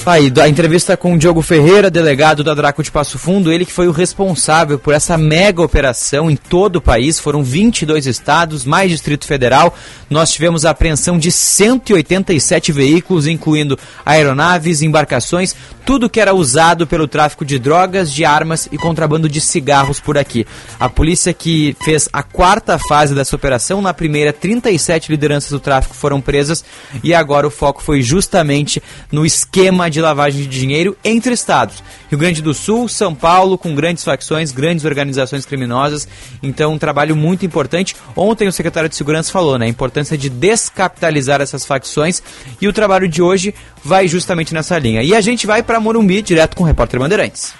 Aí, a entrevista com o Diogo Ferreira, delegado da Draco de Passo Fundo, ele que foi o responsável por essa mega operação em todo o país, foram 22 estados, mais Distrito Federal. Nós tivemos a apreensão de 187 veículos, incluindo aeronaves, embarcações, tudo que era usado pelo tráfico de drogas, de armas e contrabando de cigarros por aqui. A polícia que fez a quarta fase dessa operação, na primeira 37 lideranças do tráfico foram presas e agora o foco foi justamente no esquema de lavagem de dinheiro entre estados. Rio Grande do Sul, São Paulo, com grandes facções, grandes organizações criminosas. Então, um trabalho muito importante. Ontem o secretário de Segurança falou, né? A importância de descapitalizar essas facções. E o trabalho de hoje vai justamente nessa linha. E a gente vai para Morumbi, direto com o repórter Bandeirantes.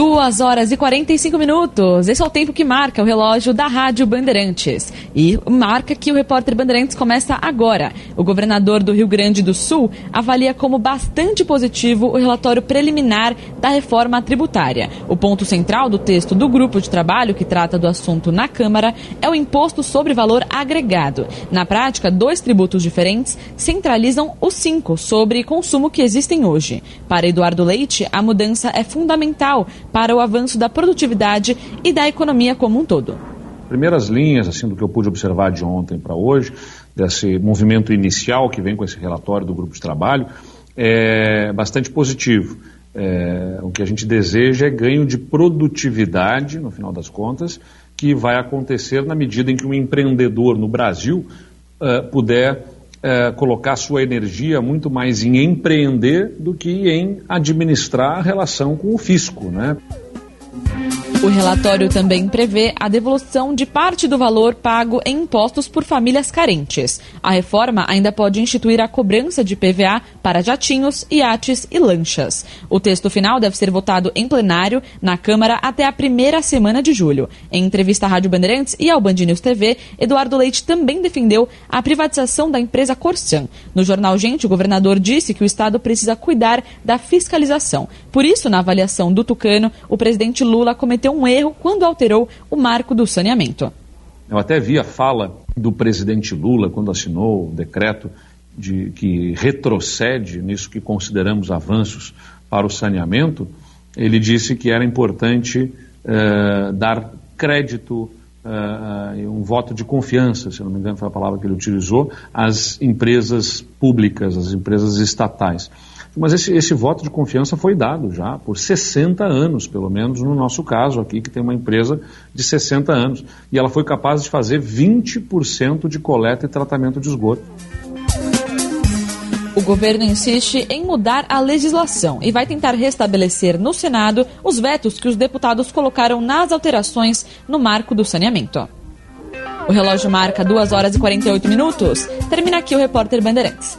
Duas horas e 45 minutos. Esse é o tempo que marca o relógio da Rádio Bandeirantes. E marca que o repórter Bandeirantes começa agora. O governador do Rio Grande do Sul avalia como bastante positivo o relatório preliminar da reforma tributária. O ponto central do texto do grupo de trabalho que trata do assunto na Câmara é o imposto sobre valor agregado. Na prática, dois tributos diferentes centralizam os cinco sobre consumo que existem hoje. Para Eduardo Leite, a mudança é fundamental para o avanço da produtividade e da economia como um todo. Primeiras linhas, assim, do que eu pude observar de ontem para hoje, desse movimento inicial que vem com esse relatório do grupo de trabalho, é bastante positivo. É, o que a gente deseja é ganho de produtividade, no final das contas, que vai acontecer na medida em que um empreendedor no Brasil uh, puder é, colocar sua energia muito mais em empreender do que em administrar a relação com o fisco, né? O relatório também prevê a devolução de parte do valor pago em impostos por famílias carentes. A reforma ainda pode instituir a cobrança de PVA para jatinhos, iates e lanchas. O texto final deve ser votado em plenário na Câmara até a primeira semana de julho. Em entrevista à Rádio Bandeirantes e ao Band News TV, Eduardo Leite também defendeu a privatização da empresa Corsan. No jornal Gente, o governador disse que o Estado precisa cuidar da fiscalização. Por isso, na avaliação do Tucano, o presidente Lula cometeu um erro quando alterou o marco do saneamento. Eu até vi a fala do presidente Lula quando assinou o decreto de, que retrocede nisso que consideramos avanços para o saneamento. Ele disse que era importante eh, dar crédito, eh, um voto de confiança, se não me engano foi a palavra que ele utilizou, às empresas públicas, às empresas estatais. Mas esse, esse voto de confiança foi dado já por 60 anos, pelo menos no nosso caso aqui, que tem uma empresa de 60 anos. E ela foi capaz de fazer 20% de coleta e tratamento de esgoto. O governo insiste em mudar a legislação e vai tentar restabelecer no Senado os vetos que os deputados colocaram nas alterações no marco do saneamento. O relógio marca 2 horas e 48 minutos. Termina aqui o repórter Bandeirantes.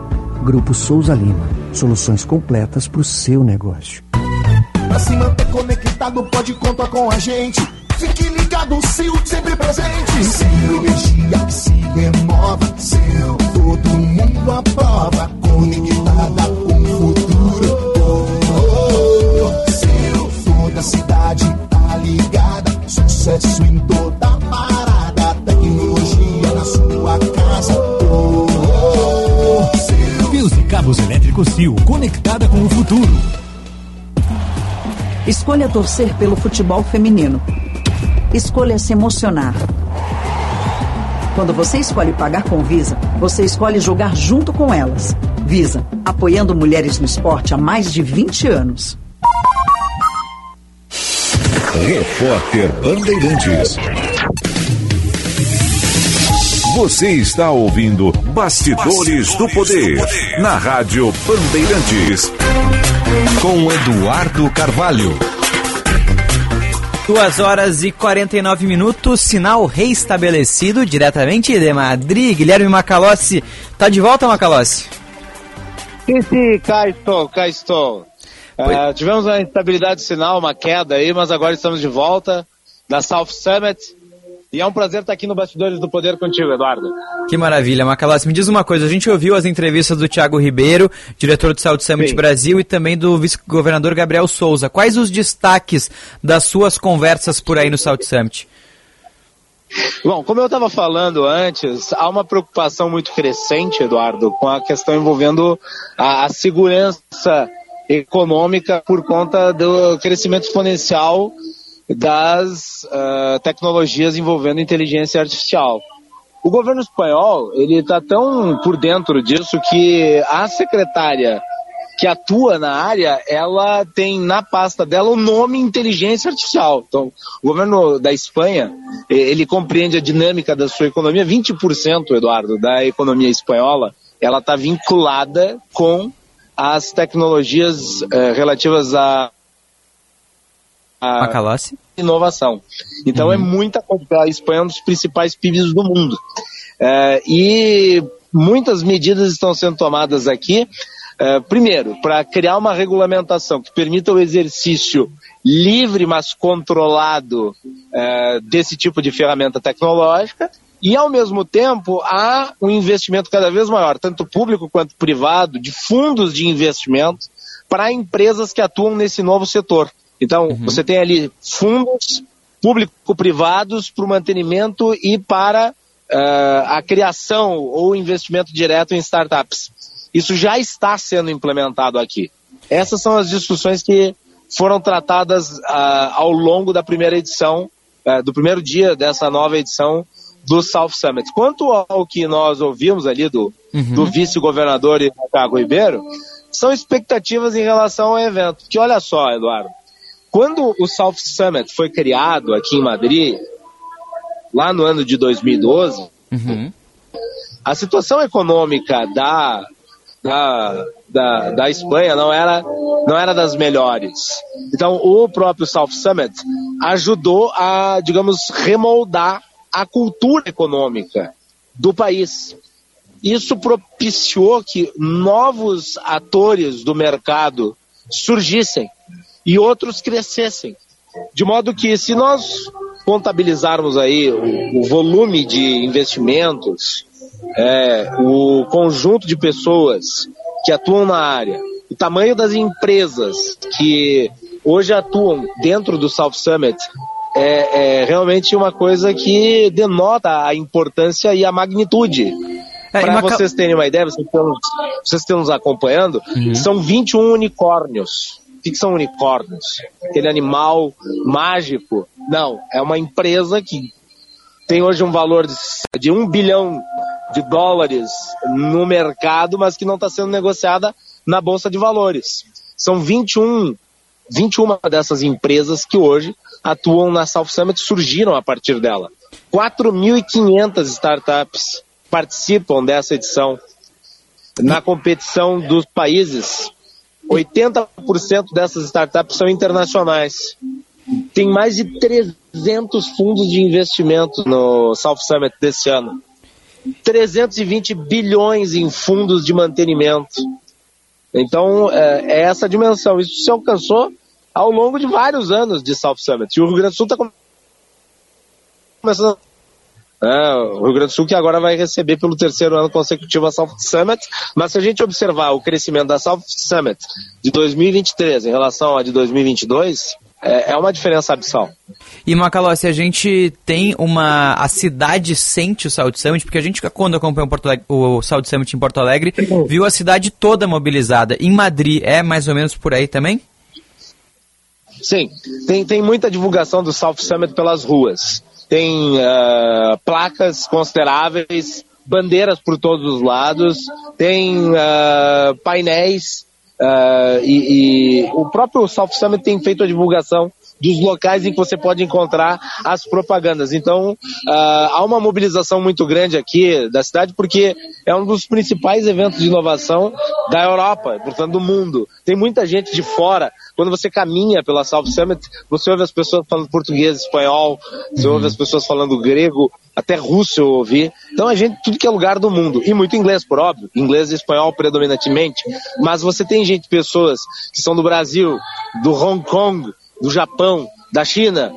Grupo Souza Lima. Soluções completas para o seu negócio. Pra se manter conectado, pode contar com a gente. Fique ligado, Sil, sempre presente. Sil, energia que se renova. Sil, todo mundo aprova. Conectada com o futuro. Oh, oh, oh. Toda cidade tá ligada. Sucesso em Sil, conectada com o futuro. Escolha torcer pelo futebol feminino. Escolha se emocionar. Quando você escolhe pagar com Visa, você escolhe jogar junto com elas. Visa, apoiando mulheres no esporte há mais de 20 anos. Repórter Bandeirantes. Você está ouvindo Bastidores, do, Poder, na Rádio Bandeirantes. Com Eduardo Carvalho. 2 horas e 49 minutos, sinal reestabelecido diretamente de Madrid. Guilherme Macalossi, tá de volta, Macalossi? Sim, sim, cá estou, cá estou. Ah, tivemos uma instabilidade de sinal, uma queda aí, mas agora estamos de volta da South Summit. E é um prazer estar aqui no Bastidores do Poder contigo, Eduardo. Que maravilha, Macalossi. Me diz uma coisa, a gente ouviu as entrevistas do Tiago Ribeiro, diretor do South Summit Sim. Brasil, e também do vice-governador Gabriel Souza. Quais os destaques das suas conversas por aí no South Summit? Bom, como eu estava falando antes, há uma preocupação muito crescente, Eduardo, com a questão envolvendo a, a segurança econômica por conta do crescimento exponencial das ah, tecnologias envolvendo inteligência artificial. O governo espanhol, ele está tão por dentro disso que a secretária que atua na área, ela tem na pasta dela o nome inteligência artificial. Então, o governo da Espanha, ele compreende a dinâmica da sua economia, 20%, Eduardo, da economia espanhola, ela está vinculada com as tecnologias eh, relativas a Macalossi? inovação. Então é muita coisa. A Espanha é um dos principais PIBs do mundo. É, e muitas medidas estão sendo tomadas aqui. É, primeiro, para criar uma regulamentação que permita o exercício livre, mas controlado é, desse tipo de ferramenta tecnológica. E, ao mesmo tempo, há um investimento cada vez maior, tanto público quanto privado, de fundos de investimento para empresas que atuam nesse novo setor. Então, você tem ali fundos público-privados para o mantenimento e para eh, a criação ou investimento direto em startups. Isso já está sendo implementado aqui. Essas são as discussões que foram tratadas ah, ao longo da primeira edição, eh, do primeiro dia dessa nova edição do South Summit. Quanto ao que nós ouvimos ali do, Uhum. do vice-governador Tiago Ribeiro, são expectativas em relação ao evento. Que olha só, Eduardo, quando o South Summit foi criado aqui em Madrid, lá no ano de 2012, Uhum. a situação econômica da, da, da, da Espanha não era, não era das melhores. Então, o próprio South Summit ajudou a, digamos, remoldar a cultura econômica do país. Isso propiciou que novos atores do mercado surgissem e outros crescessem. De modo que, se nós contabilizarmos aí o, o volume de investimentos, é, o conjunto de pessoas que atuam na área, o tamanho das empresas que hoje atuam dentro do South Summit, é, é realmente uma coisa que denota a importância e a magnitude. É, Para vocês terem uma ideia, vocês estão, vocês estão nos acompanhando, Uhum. são 21 unicórnios. O que que são unicórnios? Aquele animal mágico? Não, é uma empresa que tem hoje um valor de, um bilhão de dólares no mercado, mas que não está sendo negociada na Bolsa de Valores. São 21, 21 dessas empresas que hoje atuam na South Summit, surgiram a partir dela. 4.500 startups participam dessa edição. Na competição dos países, 80% dessas startups são internacionais. Tem mais de 300 fundos de investimento no South Summit desse ano. 320 bilhões em fundos de mantenimento. Então, é, é essa dimensão. Isso se alcançou ao longo de vários anos de South Summit. E o Rio Grande do Sul está começando. É, o Rio Grande do Sul que agora vai receber pelo terceiro ano consecutivo a South Summit, mas se a gente observar o crescimento da South Summit de 2023 em relação à de 2022, é, é uma diferença abissal. E Macalossi, a gente tem uma. A cidade sente o South Summit, porque a gente, quando acompanhou o South Summit em Porto Alegre, viu a cidade toda mobilizada. Em Madrid é mais ou menos por aí também? Sim, tem, tem muita divulgação do South Summit pelas ruas. Tem ah, placas consideráveis, bandeiras por todos os lados, tem ah, painéis ah, e, e o próprio South Summit tem feito a divulgação dos locais em que você pode encontrar as propagandas. Então, ah, há uma mobilização muito grande aqui da cidade, porque é um dos principais eventos de inovação da Europa, portanto, do mundo. Tem muita gente de fora. Quando você caminha pela South Summit, você ouve as pessoas falando português, espanhol, você ouve as pessoas falando grego, até russo eu ouvi. Então, a gente, tudo que é lugar do mundo. E muito inglês, por óbvio. Inglês e espanhol predominantemente. Mas você tem gente, pessoas que são do Brasil, do Hong Kong, do Japão, da China,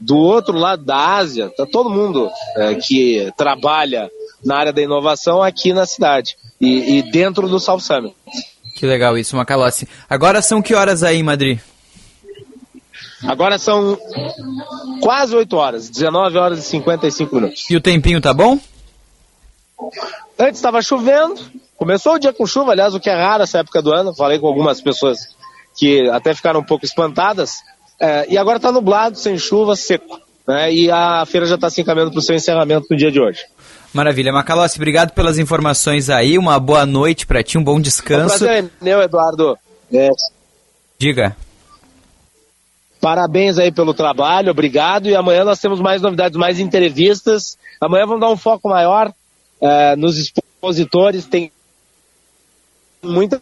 do outro lado da Ásia, tá todo mundo é, que trabalha na área da inovação aqui na cidade e, e dentro do South Summit. Que legal isso, Macalossi. Agora são que horas aí em Madrid? Agora são quase 8 horas, 19 horas e 55 minutos. E o tempinho tá bom? Antes estava chovendo, começou o dia com chuva, aliás, o que é raro essa época do ano. Falei com algumas pessoas que até ficaram um pouco espantadas. É, e agora está nublado, sem chuva, seco. Né? E a feira já está se encaminhando para o seu encerramento no dia de hoje. Maravilha. Macalossi, obrigado pelas informações aí. Uma boa noite pra ti, um bom O descanso. prazer é meu, Eduardo. É, Diga. Parabéns aí pelo trabalho, obrigado. E amanhã nós temos mais novidades, mais entrevistas. Amanhã vamos dar um foco maior eh, nos expositores. Tem muita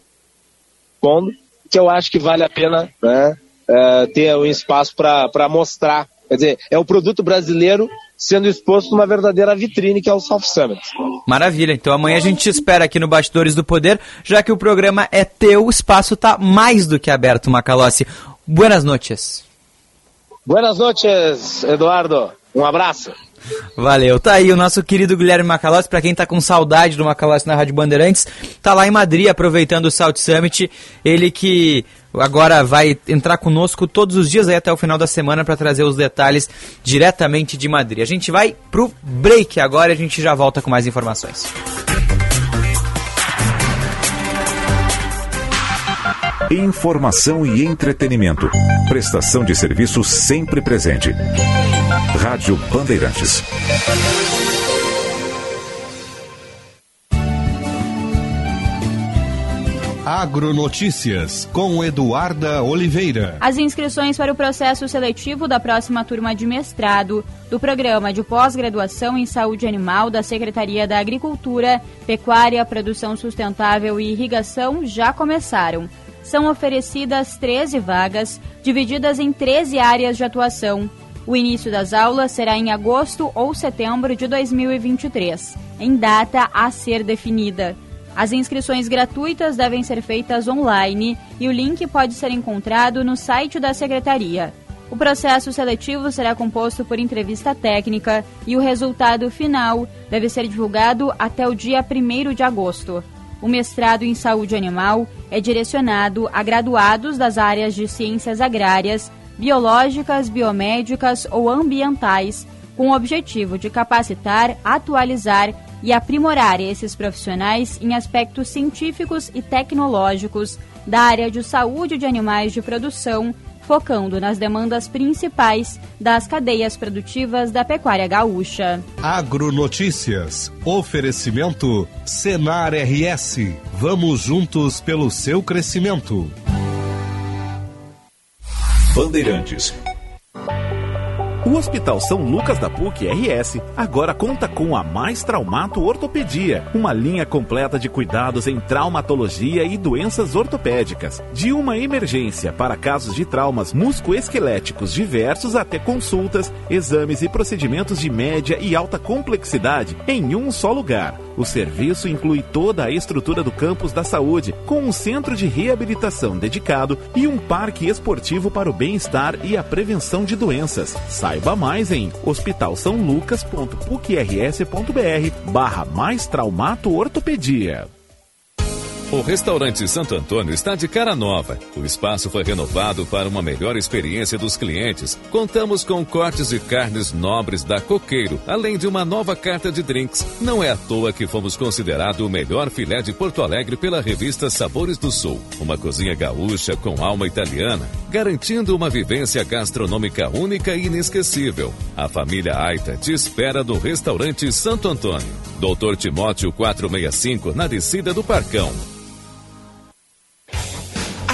que eu acho que vale a pena né, eh, ter um espaço para mostrar. Quer dizer, é o produto brasileiro sendo exposto numa verdadeira vitrine que é o South Summit. Maravilha. Então amanhã a gente te espera aqui no Bastidores do Poder, já que o programa é teu, o espaço tá mais do que aberto, Macalossi. Buenas noches. Buenas noches, Eduardo. Um abraço. Valeu. Tá aí o nosso querido Guilherme Macalossi, pra quem tá com saudade do Macalossi na Rádio Bandeirantes, tá lá em Madrid aproveitando o South Summit, ele que agora vai entrar conosco todos os dias aí até o final da semana para trazer os detalhes diretamente de Madrid. A gente vai pro break agora e a gente já volta com mais informações. Informação e entretenimento. Prestação de serviço sempre presente. Rádio Bandeirantes. Agronotícias com Eduarda Oliveira. As inscrições para o processo seletivo da próxima turma de mestrado do Programa de Pós-Graduação em Saúde Animal da Secretaria da Agricultura, Pecuária, Produção Sustentável e Irrigação já começaram. São oferecidas 13 vagas, divididas em 13 áreas de atuação. O início das aulas será em agosto ou setembro de 2023, em data a ser definida. As inscrições gratuitas devem ser feitas online e o link pode ser encontrado no site da Secretaria. O processo seletivo será composto por entrevista técnica e o resultado final deve ser divulgado até o dia 1 de agosto. O mestrado em saúde animal é direcionado a graduados das áreas de ciências agrárias, biológicas, biomédicas ou ambientais, com o objetivo de capacitar, atualizar e aprimorar esses profissionais em aspectos científicos e tecnológicos da área de saúde de animais de produção, focando nas demandas principais das cadeias produtivas da pecuária gaúcha. Agronotícias. Oferecimento Senar RS. Vamos juntos pelo seu crescimento. Bandeirantes. O Hospital São Lucas da PUC RS agora conta com a Mais Traumato Ortopedia, uma linha completa de cuidados em traumatologia e doenças ortopédicas, de uma emergência para casos de traumas muscoesqueléticos diversos até consultas, exames e procedimentos de média e alta complexidade em um só lugar. O serviço inclui toda a estrutura do campus da saúde, com um centro de reabilitação dedicado e um parque esportivo para o bem-estar e a prevenção de doenças. Saiba mais em hospitalsaulucas.pucrs.br barra mais traumato ortopedia. O restaurante Santo Antônio está de cara nova. O espaço foi renovado para uma melhor experiência dos clientes. Contamos com cortes de carnes nobres da Coqueiro, além de uma nova carta de drinks. Não é à toa que fomos considerado o melhor filé de Porto Alegre pela revista Sabores do Sul. Uma cozinha gaúcha com alma italiana, garantindo uma vivência gastronômica única e inesquecível. A família Aita te espera no restaurante Santo Antônio. Doutor Timóteo 465, na descida do Parcão.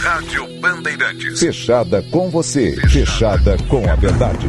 Rádio Bandeirantes. Fechada com você. Fechada com a verdade.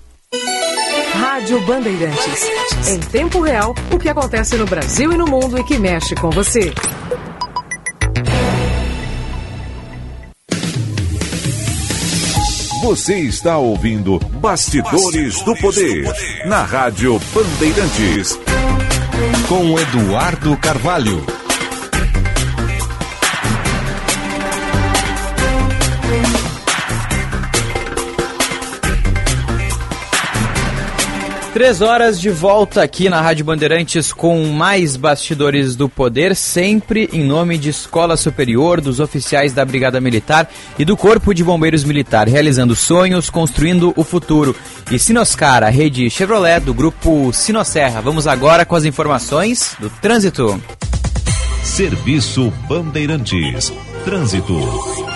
Rádio Bandeirantes. Em tempo real, o que acontece no Brasil e no mundo e que mexe com você. Você está ouvindo Bastidores, do, Poder, na Rádio Bandeirantes. Com Eduardo Carvalho. Três horas de volta aqui na Rádio Bandeirantes com mais bastidores do poder, sempre em nome de Escola Superior, dos oficiais da Brigada Militar e do Corpo de Bombeiros Militar, realizando sonhos, construindo o futuro. E Sinoscar, a rede Chevrolet do grupo Sinosserra. Vamos agora com as informações do trânsito. Serviço Bandeirantes. Trânsito.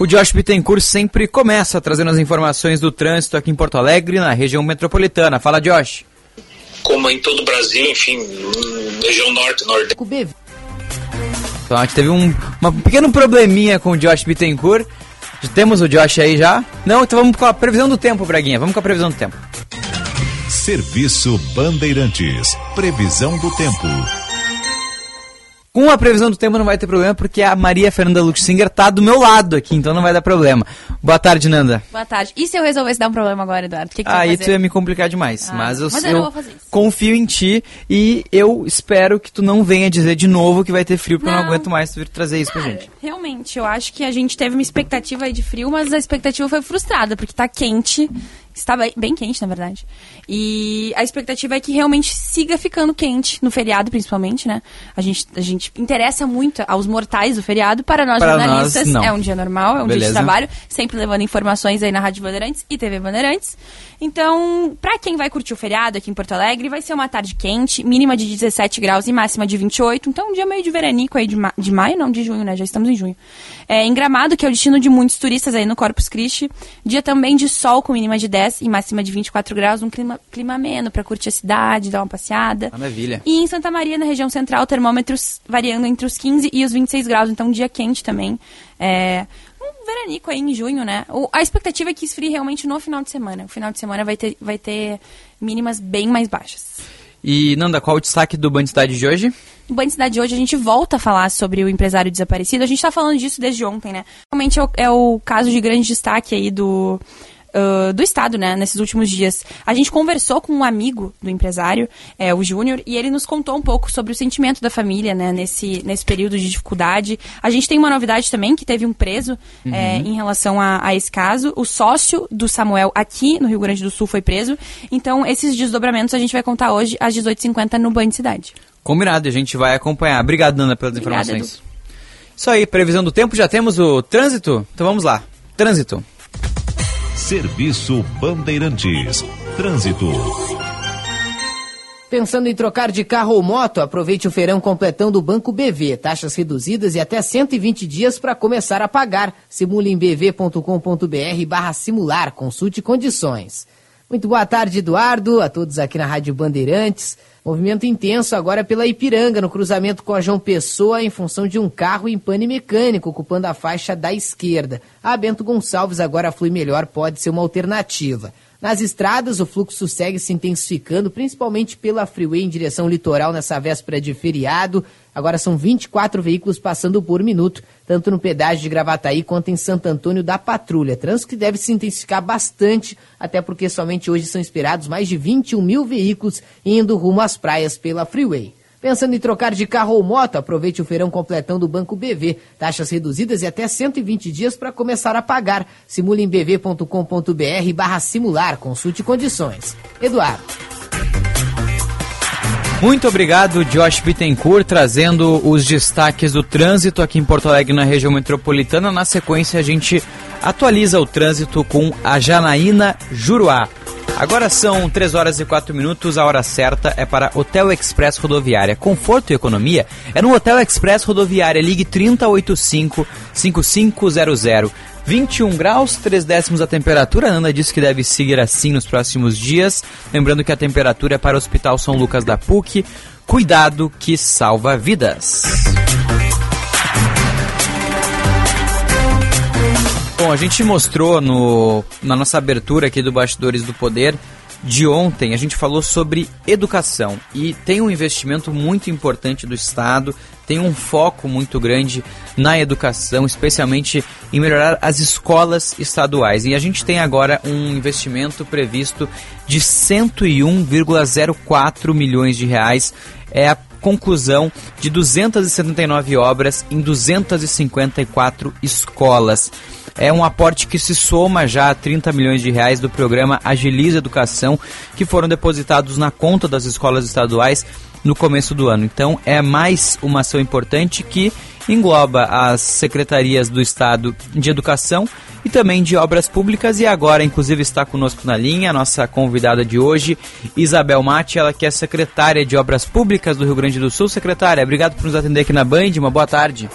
O Josh Bittencourt sempre começa trazendo as informações do trânsito aqui em Porto Alegre, na região metropolitana. Fala, Josh. Como em todo o Brasil, enfim, região norte, nordeste. Então a gente teve um, pequeno probleminha com o Josh Bittencourt. Já temos o Josh aí já? Não, então vamos com a previsão do tempo, Braguinha. Vamos com a previsão do tempo. Serviço Bandeirantes. Previsão do tempo. Com a previsão do tempo não vai ter problema, porque a Maria Fernanda Luxinger tá do meu lado aqui, então não vai dar problema. Boa tarde, Nanda. Boa tarde. E se eu resolvesse dar um problema agora, Eduardo? O que, que Aí tu fazer? ia me complicar demais. Ah, mas eu, mas eu eu não confio em ti e eu espero que tu não venha dizer de novo que vai ter frio, porque eu não Não. aguento mais tu vir trazer isso pra gente. Realmente, eu acho que a gente teve uma expectativa aí de frio, mas a expectativa foi frustrada, porque tá quente. Está bem, quente, na verdade. E a expectativa é que realmente siga ficando quente, no feriado principalmente, né? A gente, a gente interessa muito aos mortais do feriado. Para nós Para jornalistas, nós, é um dia normal, é um dia Beleza. de trabalho, sempre levando informações aí na Rádio Bandeirantes e TV Bandeirantes. Então, pra quem vai curtir o feriado aqui em Porto Alegre, vai ser uma tarde quente, mínima de 17 graus e máxima de 28. Então, um dia meio de veranico aí de, ma de maio, não de junho, né? Já estamos em junho. É, em Gramado, que é o destino de muitos turistas aí no Corpus Christi. Dia também de sol com mínima de 10 e máxima de 24 graus, um clima, clima ameno pra curtir a cidade, dar uma passeada. Maravilha. E em Santa Maria, na região central, termômetros variando entre os 15 e os 26 graus, então um dia quente também. É, um veranico aí em junho, né? O- a expectativa é que esfrie realmente no final de semana. O final de semana vai ter, vai ter mínimas bem mais baixas. E, Nanda, qual o destaque do Band Cidade de hoje? No Band Cidade de hoje a gente volta a falar sobre o empresário desaparecido. A gente está falando disso desde ontem, né? Realmente é o, é o caso de grande destaque aí do, do Estado, né? Nesses últimos dias. A gente conversou com um amigo do empresário, é, o Júnior, e ele nos contou um pouco sobre o sentimento da família, né? Nesse, nesse período de dificuldade. A gente tem uma novidade também, que teve um preso Uhum. é, em relação a, a esse caso. O sócio do Samuel aqui no Rio Grande do Sul foi preso. Então, esses desdobramentos a gente vai contar hoje às 18h50 no Band Cidade. Combinado, a gente vai acompanhar. Obrigado, Nanda, pelas Obrigada, informações. Isso aí, previsão do tempo, já temos o trânsito? Então vamos lá. Trânsito. Serviço Bandeirantes. Trânsito. Pensando em trocar de carro ou moto, aproveite o feirão completão do Banco BV. Taxas reduzidas e até 120 dias para começar a pagar. Simule em bv.com.br barra simular. Consulte condições. Muito boa tarde, Eduardo, a todos aqui na Rádio Bandeirantes. Movimento intenso agora pela Ipiranga, no cruzamento com a João Pessoa, em função de um carro em pane mecânico, ocupando a faixa da esquerda. A Bento Gonçalves agora flui melhor, pode ser uma alternativa. Nas estradas, o fluxo segue se intensificando, principalmente pela freeway em direção ao litoral nessa véspera de feriado. Agora são 24 veículos passando por minuto, tanto no pedágio de Gravataí quanto em Santo Antônio da Patrulha. Trânsito que deve se intensificar bastante, até porque somente hoje são esperados mais de 21 mil veículos indo rumo às praias pela freeway. Pensando em trocar de carro ou moto, aproveite o feirão completão do Banco BV. Taxas reduzidas e até 120 dias para começar a pagar. Simule em bv.com.br barra simular. Consulte condições. Eduardo. Muito obrigado, Josh Bittencourt, trazendo os destaques do trânsito aqui em Porto Alegre, na região metropolitana. Na sequência, a gente atualiza o trânsito com a Janaína Juruá. Agora são 3 horas e 4 minutos, a hora certa é para Hotel Express Rodoviária. Conforto e economia é no Hotel Express Rodoviária. Ligue 3085-5500. 21 graus, 3 décimos a temperatura. A Ana disse que deve seguir assim nos próximos dias. Lembrando que a temperatura é para o Hospital São Lucas da PUC. Cuidado que salva vidas. Bom, a gente mostrou no, na nossa abertura aqui do Bastidores do Poder de ontem, a gente falou sobre educação e tem um investimento muito importante do Estado, tem um foco muito grande na educação, especialmente em melhorar as escolas estaduais. E a gente tem agora um investimento previsto de 101,04 milhões de reais. É a conclusão de 279 obras em 254 escolas. É um aporte que se soma já a 30 milhões de reais do programa Agiliza Educação, que foram depositados na conta das escolas estaduais no começo do ano. Então é mais uma ação importante que engloba as secretarias do Estado de Educação e também de Obras Públicas. E agora, inclusive, está conosco na linha a nossa convidada de hoje, Isabel Mate, ela que é secretária de Obras Públicas do Rio Grande do Sul. Secretária, obrigado por nos atender aqui na Band. Uma boa tarde.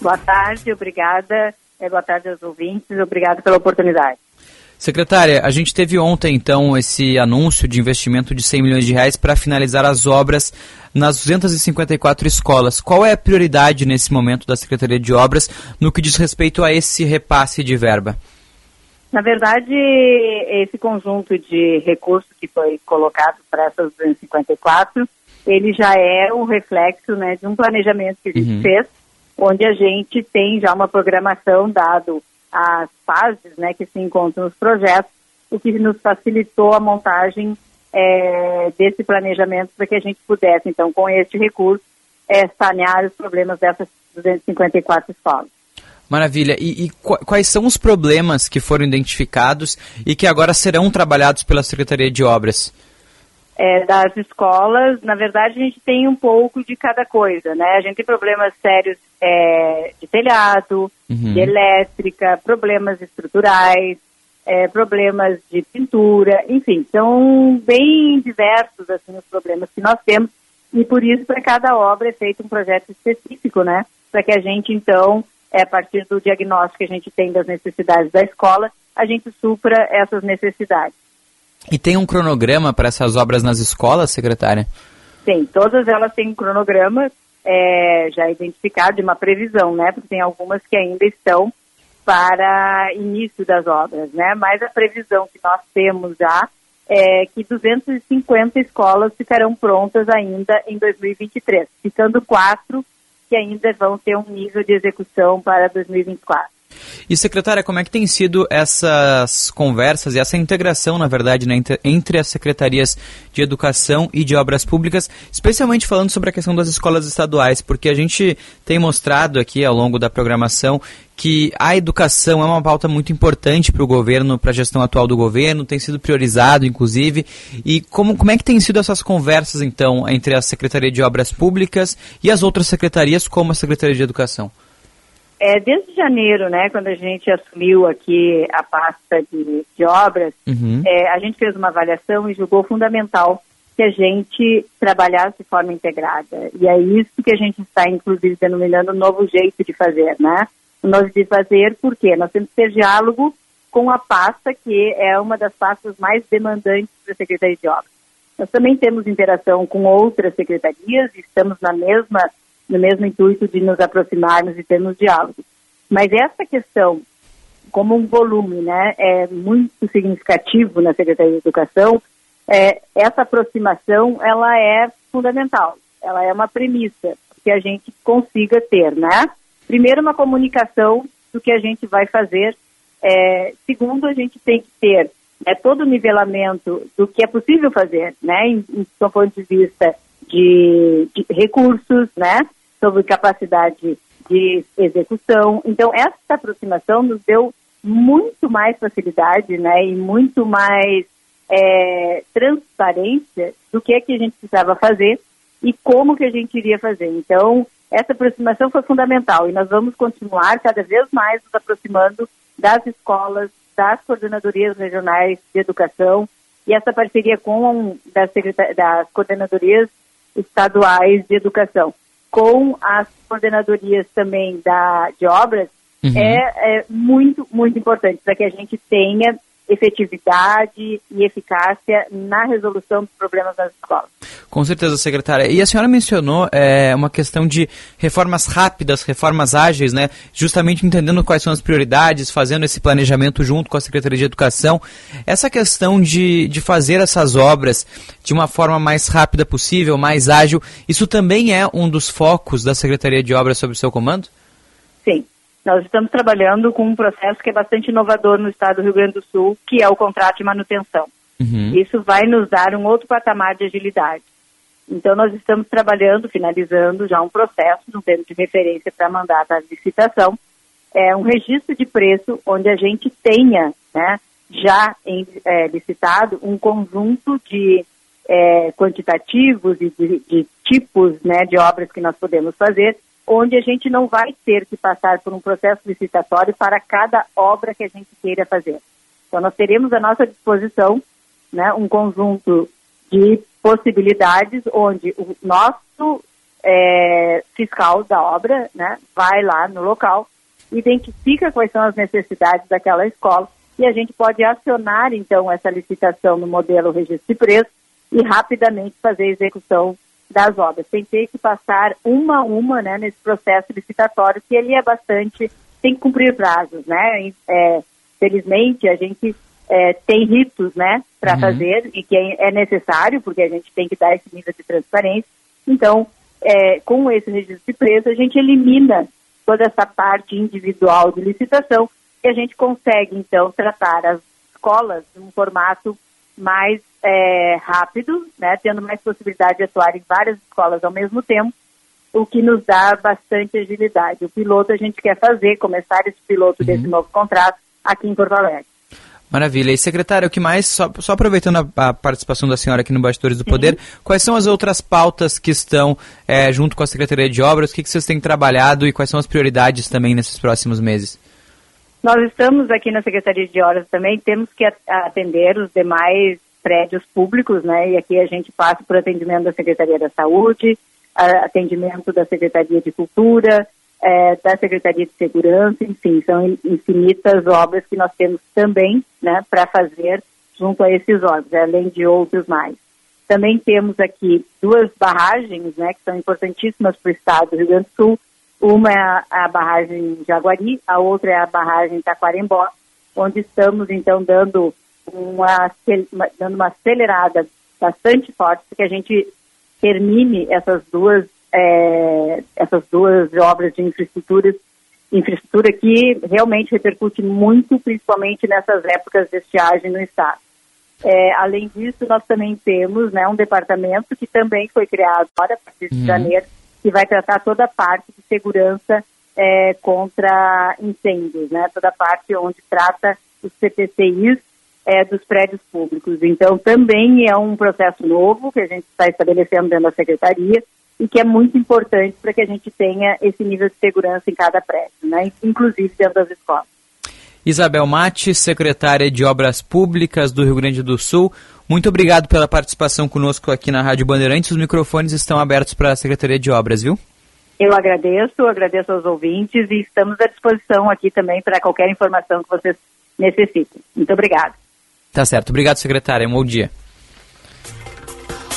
Boa tarde, obrigada. É, boa tarde aos ouvintes, obrigado pela oportunidade. Secretária, a gente teve ontem, então, esse anúncio de investimento de 100 milhões de reais para finalizar as obras nas 254 escolas. Qual é a prioridade nesse momento da Secretaria de Obras no que diz respeito a esse repasse de verba? Na verdade, esse conjunto de recursos que foi colocado para essas 254 ele já é o reflexo né, de um planejamento que a gente Uhum. fez, onde a gente tem já uma programação dado as fases né, que se encontram nos projetos, o que nos facilitou a montagem eh, desse planejamento para que a gente pudesse, então, com este recurso, eh, sanear os problemas dessas 254 escolas. Maravilha. E, e qu- quais são os problemas que foram identificados e que agora serão trabalhados pela Secretaria de Obras? É, das escolas, na verdade, a gente tem um pouco de cada coisa, né? A gente tem problemas sérios é, de telhado, Uhum. de elétrica, problemas estruturais, é, problemas de pintura, enfim, são bem diversos assim, os problemas que nós temos e por isso para cada obra é feito um projeto específico, né? Para que a gente então, é, a partir do diagnóstico que a gente tem das necessidades da escola, a gente supra essas necessidades. E tem um cronograma para essas obras nas escolas, secretária? Sim, todas elas têm um cronograma é, já identificado, de uma previsão, né? Porque tem algumas que ainda estão para início das obras, né? Mas a previsão que nós temos já é que 250 escolas ficarão prontas ainda em 2023, ficando quatro que ainda vão ter um nível de execução para 2024. E, secretária, como é que tem sido essas conversas e essa integração, na verdade, né, entre- as secretarias de educação e de obras públicas, especialmente falando sobre a questão das escolas estaduais, porque a gente tem mostrado aqui ao longo da programação que a educação é uma pauta muito importante para o governo, para a gestão atual do governo, tem sido priorizado, inclusive. E como, como é que tem sido essas conversas, então, entre a Secretaria de Obras Públicas e as outras secretarias, como a Secretaria de Educação? É, desde janeiro, né, quando a gente assumiu aqui a pasta de, de obras, Uhum. é, a gente fez uma avaliação e julgou fundamental que a gente trabalhasse de forma integrada. E é isso que a gente está, inclusive, denominando um novo jeito de fazer, né? Um novo de fazer, por quê? Nós temos que ter diálogo com a pasta, que é uma das pastas mais demandantes da Secretaria de Obras. Nós também temos interação com outras secretarias, estamos na mesma, no mesmo intuito de nos aproximarmos e termos diálogo. Mas essa questão, como um volume né, é muito significativo na Secretaria de Educação, é, essa aproximação ela é fundamental, ela é uma premissa que a gente consiga ter, né? Primeiro, uma comunicação do que a gente vai fazer. É, segundo, a gente tem que ter né, todo o nivelamento do que é possível fazer, né? Em, em, do ponto de vista de, de recursos, né? Sobre capacidade de execução. Então, essa aproximação nos deu muito mais facilidade, né? E muito mais é, transparência do que é que a gente precisava fazer e como que a gente iria fazer. Então, essa aproximação foi fundamental e nós vamos continuar cada vez mais nos aproximando das escolas, das coordenadorias regionais de educação e essa parceria com das, das coordenadorias estaduais de educação, com as coordenadorias também da, de obras, Uhum. é, é muito, muito importante para que a gente tenha efetividade e eficácia na resolução dos problemas das escolas. Com certeza, secretária. E a senhora mencionou é, uma questão de reformas rápidas, reformas ágeis, né? Justamente entendendo quais são as prioridades, fazendo esse planejamento junto com a Secretaria de Educação. Essa questão de, de fazer essas obras de uma forma mais rápida possível, mais ágil, isso também é um dos focos da Secretaria de Obras sob o seu comando? Sim. Nós estamos trabalhando com um processo que é bastante inovador no estado do Rio Grande do Sul, que é o contrato de manutenção. Isso vai nos dar um outro patamar de agilidade. Então, nós estamos trabalhando, finalizando já um processo, um termo de referência para mandar a licitação, é um registro de preço onde a gente tenha né, já em, é, licitado um conjunto de é, quantitativos e de, de tipos né, de obras que nós podemos fazer, onde a gente não vai ter que passar por um processo licitatório para cada obra que a gente queira fazer. Então, nós teremos à nossa disposição né, um conjunto de possibilidades onde o nosso é, fiscal da obra né, vai lá no local, identifica quais são as necessidades daquela escola e a gente pode acionar, então, essa licitação no modelo registro de preço e rapidamente fazer a execução das obras. Tem que ter que passar uma a uma né, nesse processo licitatório, que ele é bastante, tem que cumprir prazos, né? É, felizmente, a gente é, tem ritos, né, para Uhum. fazer e que é, é necessário, porque a gente tem que dar esse nível de transparência. Então, é, com esse registro de preço, a gente elimina toda essa parte individual de licitação e a gente consegue, então, tratar as escolas num formato mais é, rápido, né, tendo mais possibilidade de atuar em várias escolas ao mesmo tempo, o que nos dá bastante agilidade. O piloto a gente quer fazer, começar esse piloto desse novo contrato aqui em Porto Alegre. Maravilha. E secretária, o que mais, só, só aproveitando a, a participação da senhora aqui no Bastidores do Poder, quais são as outras pautas que estão eh, junto com a Secretaria de Obras? O que, que vocês têm trabalhado e quais são as prioridades também nesses próximos meses? Nós estamos aqui na Secretaria de Obras também, temos que atender os demais prédios públicos, né? E aqui a gente passa por atendimento da Secretaria da Saúde, atendimento da Secretaria de Cultura, eh, da Secretaria de Segurança, enfim, são in- infinitas obras que nós temos também, né, para fazer junto a esses órgãos, além de outros mais. Também temos aqui duas barragens, né, que são importantíssimas para o estado do Rio Grande do Sul. Uma é a, barragem Jaguari, a outra é a barragem Taquarembó, onde estamos então dando uma, dando uma acelerada bastante forte para que a gente termine essas duas eh, essas duas obras de infraestrutura infraestrutura que realmente repercute muito, principalmente nessas épocas de estiagem no estado. É, além disso, nós também temos né, um departamento que também foi criado agora, a partir de Uhum. janeiro, que vai tratar toda a parte de segurança é, contra incêndios, né, toda a parte onde trata os CPCIs é, dos prédios públicos. Então, também é um processo novo que a gente está estabelecendo dentro da secretaria e que é muito importante para que a gente tenha esse nível de segurança em cada prédio, né, inclusive dentro das escolas. Isabel Mate, secretária de Obras Públicas do Rio Grande do Sul, muito obrigado pela participação conosco aqui na Rádio Bandeirantes. Os microfones estão abertos para a Secretaria de Obras, viu? Eu agradeço, agradeço aos ouvintes e estamos à disposição aqui também para qualquer informação que vocês necessitem. Muito obrigada. Tá certo. Obrigado, secretária. Um bom dia.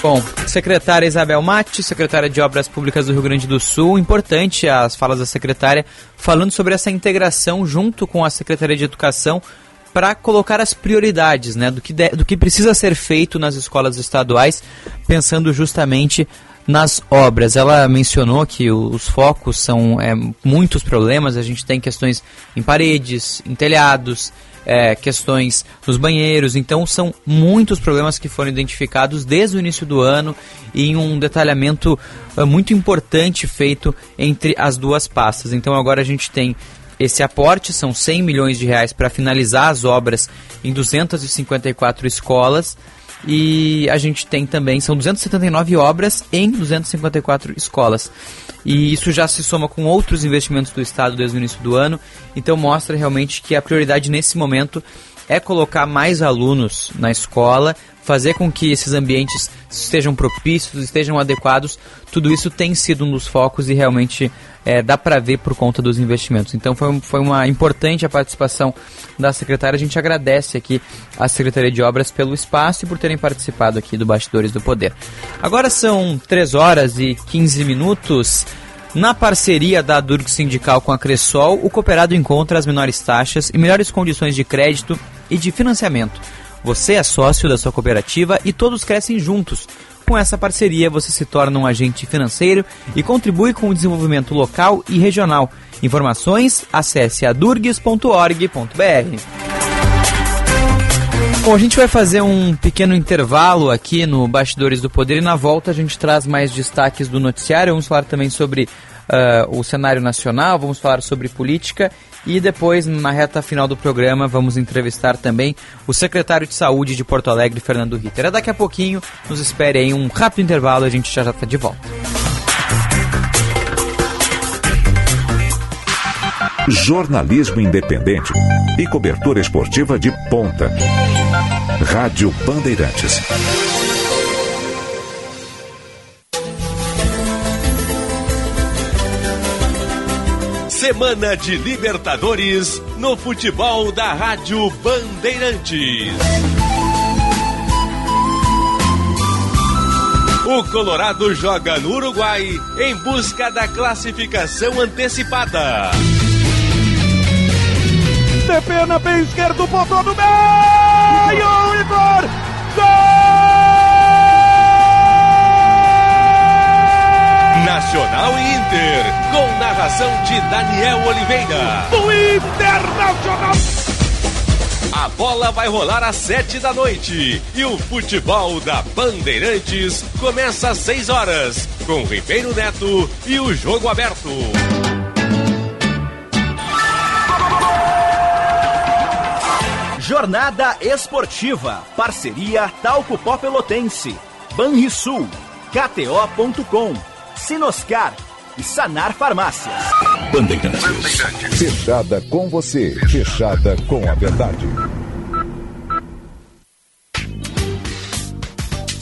Bom, secretária Isabel Mate, secretária de Obras Públicas do Rio Grande do Sul. Importante as falas da secretária falando sobre essa integração junto com a Secretaria de Educação para colocar as prioridades né, do, que de- do que precisa ser feito nas escolas estaduais, pensando justamente nas obras. Ela mencionou que os focos são é, muitos problemas, a gente tem questões em paredes, em telhados, é, questões nos banheiros, então são muitos problemas que foram identificados desde o início do ano e em um detalhamento é, muito importante feito entre as duas pastas. Então agora a gente tem esse aporte, são 100 milhões de reais para finalizar as obras em 254 escolas. E a gente tem também, são 279 obras em 254 escolas. E isso já se soma com outros investimentos do Estado desde o início do ano. Então mostra realmente que a prioridade nesse momento é colocar mais alunos na escola, fazer com que esses ambientes estejam propícios, estejam adequados. Tudo isso tem sido um dos focos e realmente é, dá para ver por conta dos investimentos. Então foi, foi uma importante a participação da secretária. A gente agradece aqui à Secretaria de Obras pelo espaço e por terem participado aqui do Bastidores do Poder. Agora são 3 horas e 15 minutos. Na parceria da Durg Sindical com a Cressol, o cooperado encontra as menores taxas e melhores condições de crédito e de financiamento. Você é sócio da sua cooperativa e todos crescem juntos. Com essa parceria, você se torna um agente financeiro e contribui com o desenvolvimento local e regional. Informações, acesse adurgues.org.br. Bom, a gente vai fazer um pequeno intervalo aqui no Bastidores do Poder e na volta a gente traz mais destaques do noticiário. Vamos falar também sobre ah, o cenário nacional, vamos falar sobre política e depois, na reta final do programa, vamos entrevistar também o secretário de Saúde de Porto Alegre, Fernando Ritter. É daqui a pouquinho, nos espere aí um rápido intervalo, a gente já está de volta. Jornalismo independente e cobertura esportiva de ponta. Rádio Bandeirantes. Semana de Libertadores no futebol da Rádio Bandeirantes. O Colorado joga no Uruguai em busca da classificação antecipada. TP na pé esquerdo, botou no meio! Narração de Daniel Oliveira. Do Internacional! A bola vai rolar às sete da noite e o futebol da Bandeirantes começa às seis horas com Ribeiro Neto e o jogo aberto. Jornada Esportiva. Parceria Talco Pó Pelotense. Banrisul. KTO.com. Sinoscar. E Sanar Farmácias. Bandeirantes. Fechada com você. Fechada com a verdade.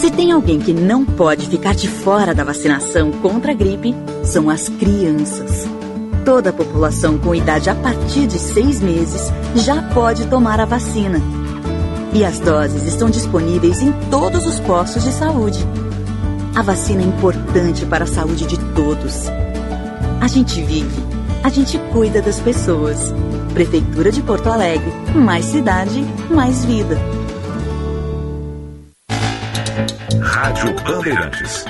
Se tem alguém que não pode ficar de fora da vacinação contra a gripe, são as crianças. Toda a população com idade a partir de seis meses já pode tomar a vacina. E as doses estão disponíveis em todos os postos de saúde. A vacina é importante para a saúde de todos. A gente vive, a gente cuida das pessoas. Prefeitura de Porto Alegre, mais cidade, mais vida. Rádio Bandeirantes.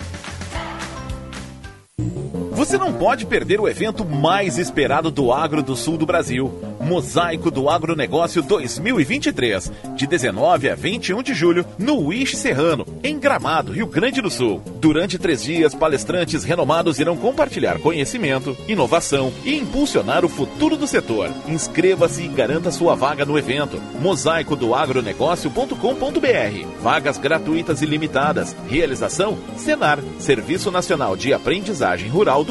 Você não pode perder o evento mais esperado do agro do sul do Brasil. Mosaico do Agronegócio 2023, de 19 a 21 de julho, no Wish Serrano, em Gramado, Rio Grande do Sul. Durante três dias, palestrantes renomados irão compartilhar conhecimento, inovação e impulsionar o futuro do setor. Inscreva-se e garanta sua vaga no evento. Mosaico do agronegócio.com.br. Vagas gratuitas e limitadas. Realização: Senar, Serviço Nacional de Aprendizagem Rural do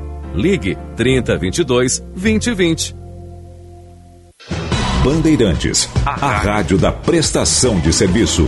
Ligue 3022 2020. Bandeirantes, a rádio da prestação de serviço.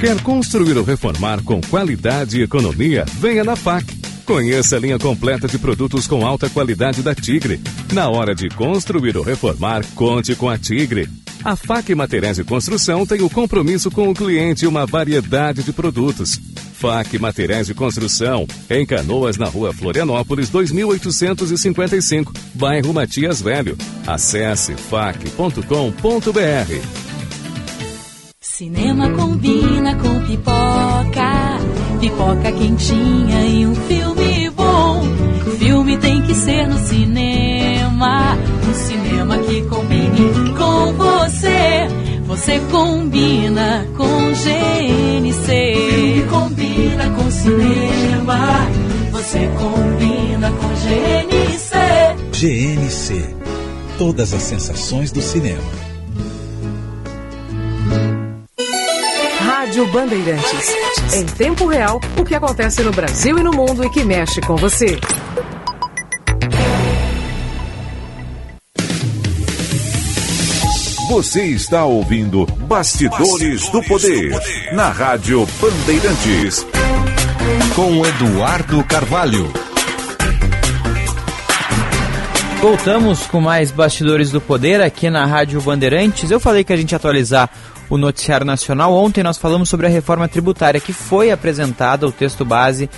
Quer construir ou reformar com qualidade e economia? Venha na FAC. Conheça a linha completa de produtos com alta qualidade da Tigre. Na hora de construir ou reformar, conte com a Tigre. A FAC Materiais de Construção tem o compromisso com o cliente e uma variedade de produtos. FAC Materiais de Construção, em Canoas, na rua Florianópolis, 2855, bairro Matias Velho. Acesse fac.com.br. Cinema combina com pipoca, pipoca quentinha e um filme bom. Filme tem que ser no cinema, um cinema que combine com você. Você combina com GNC. Filme combina com cinema, você combina com GNC. GNC. Todas as sensações do cinema. Rádio Bandeirantes. Em tempo real, o que acontece no Brasil e no mundo e que mexe com você. Você está ouvindo Bastidores do Poder na Rádio Bandeirantes. Com Eduardo Carvalho. Voltamos com mais Bastidores do Poder aqui na Rádio Bandeirantes. Eu falei que a gente ia atualizar o noticiário nacional. Ontem nós falamos sobre a reforma tributária que foi apresentada, o texto base,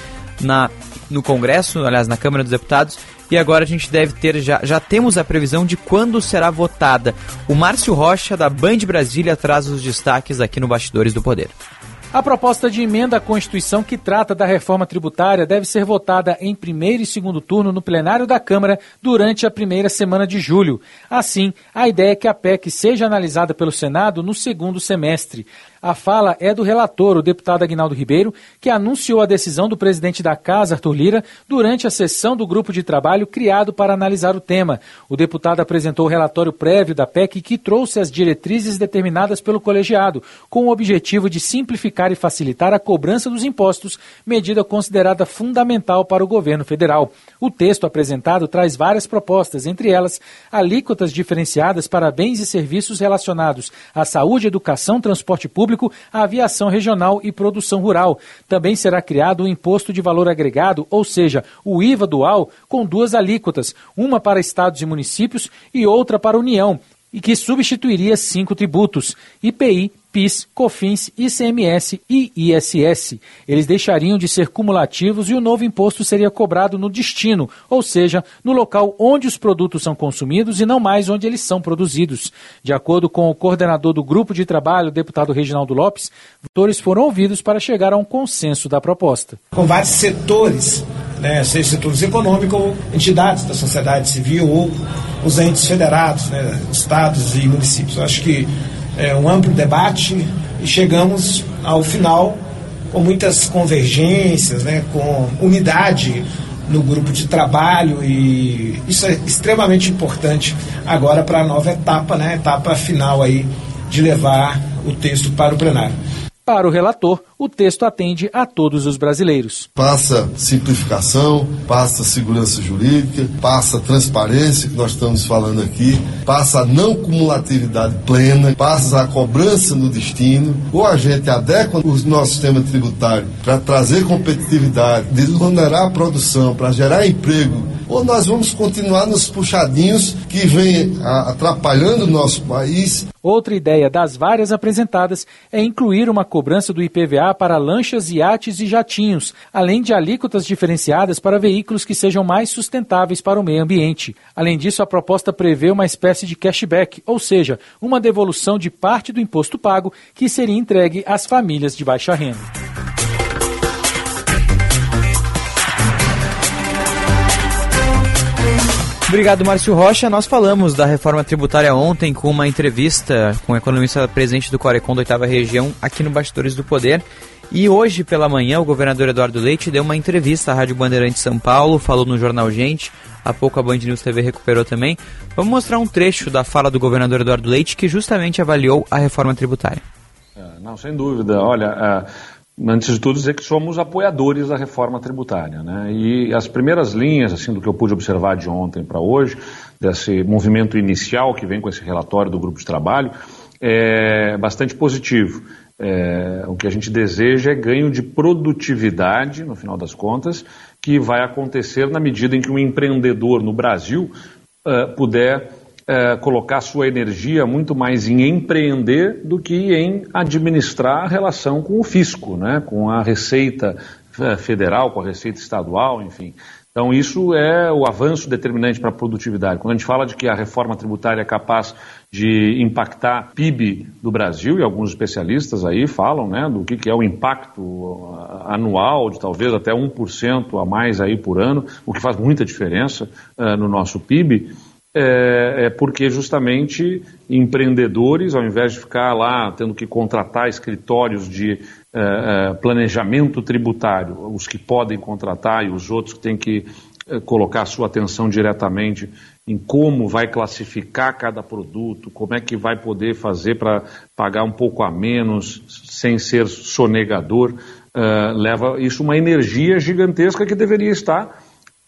na, no Congresso, aliás, na Câmara dos Deputados. E agora a gente deve ter, já, já temos a previsão de quando será votada. O Márcio Rocha, da Band Brasília, traz os destaques aqui no Bastidores do Poder. A proposta de emenda à Constituição que trata da reforma tributária deve ser votada em primeiro e segundo turno no plenário da Câmara durante a primeira semana de julho. Assim, a ideia é que a PEC seja analisada pelo Senado no segundo semestre. A fala é do relator, o deputado Aguinaldo Ribeiro, que anunciou a decisão do presidente da Casa, Arthur Lira, durante a sessão do grupo de trabalho criado para analisar o tema. O deputado apresentou o relatório prévio da PEC que trouxe as diretrizes determinadas pelo colegiado, com o objetivo de simplificar e facilitar a cobrança dos impostos, medida considerada fundamental para o governo federal. O texto apresentado traz várias propostas, entre elas alíquotas diferenciadas para bens e serviços relacionados à saúde, educação, transporte público, a aviação regional e produção rural. Também será criado o imposto de valor agregado, ou seja, o IVA dual, com duas alíquotas, uma para estados e municípios e outra para a União, e que substituiria cinco tributos: IPI, PIS, COFINS, ICMS e ISS. Eles deixariam de ser cumulativos e o novo imposto seria cobrado no destino, ou seja, no local onde os produtos são consumidos e não mais onde eles são produzidos. De acordo com o coordenador do grupo de trabalho, o deputado Reginaldo Lopes, votores foram ouvidos para chegar a um consenso da proposta. Com vários setores, né, seja setores econômicos ou entidades da sociedade civil ou os entes federados, né, estados e municípios. Eu acho que é, um amplo debate e chegamos ao final com muitas convergências, né, com unidade no grupo de trabalho e isso é extremamente importante agora para a nova etapa, né, etapa final aí de levar o texto para o plenário. Para o relator, o texto atende a todos os brasileiros. Passa simplificação, passa segurança jurídica, passa transparência, que nós estamos falando aqui, passa a não cumulatividade plena, passa a cobrança no destino, ou a gente adequa o nosso sistema tributário para trazer competitividade, desonerar a produção, para gerar emprego, ou nós vamos continuar nos puxadinhos que vêm atrapalhando o nosso país. Outra ideia das várias apresentadas é incluir uma cobrança do IPVA para lanchas, iates e jatinhos, além de alíquotas diferenciadas para veículos que sejam mais sustentáveis para o meio ambiente. Além disso, a proposta prevê uma espécie de cashback, ou seja, uma devolução de parte do imposto pago que seria entregue às famílias de baixa renda. Obrigado, Márcio Rocha. Nós falamos da reforma tributária ontem com uma entrevista com o economista presidente do Corecon da oitava região aqui no Bastidores do Poder. E hoje pela manhã o governador Eduardo Leite deu uma entrevista à Rádio Bandeirante São Paulo, falou no jornal Gente, há pouco a Band News TV recuperou também. Vamos mostrar um trecho da fala do governador Eduardo Leite que justamente avaliou a reforma tributária. Não, sem dúvida. Olha, Antes de tudo, dizer que somos apoiadores da reforma tributária. Né? E as primeiras linhas, assim, do que eu pude observar de ontem para hoje, desse movimento inicial que vem com esse relatório do grupo de trabalho, é bastante positivo. É, o que a gente deseja é ganho de produtividade, no final das contas, que vai acontecer na medida em que um empreendedor no Brasil uh, puder é, colocar sua energia muito mais em empreender do que em administrar a relação com o fisco, né? com a receita é, federal, com a receita estadual, enfim. Então, isso é o avanço determinante para a produtividade. Quando a gente fala de que a reforma tributária é capaz de impactar PIB do Brasil, e alguns especialistas aí falam né, do que, que é o impacto uh, anual, de talvez até 1% a mais aí por ano, o que faz muita diferença uh, no nosso PIB é, é, porque justamente empreendedores, ao invés de ficar lá tendo que contratar escritórios de é, é planejamento tributário, os que podem contratar e os outros que têm que é, colocar sua atenção diretamente em como vai classificar cada produto, como é que vai poder fazer para pagar um pouco a menos sem ser sonegador, leva isso uma energia gigantesca que deveria estar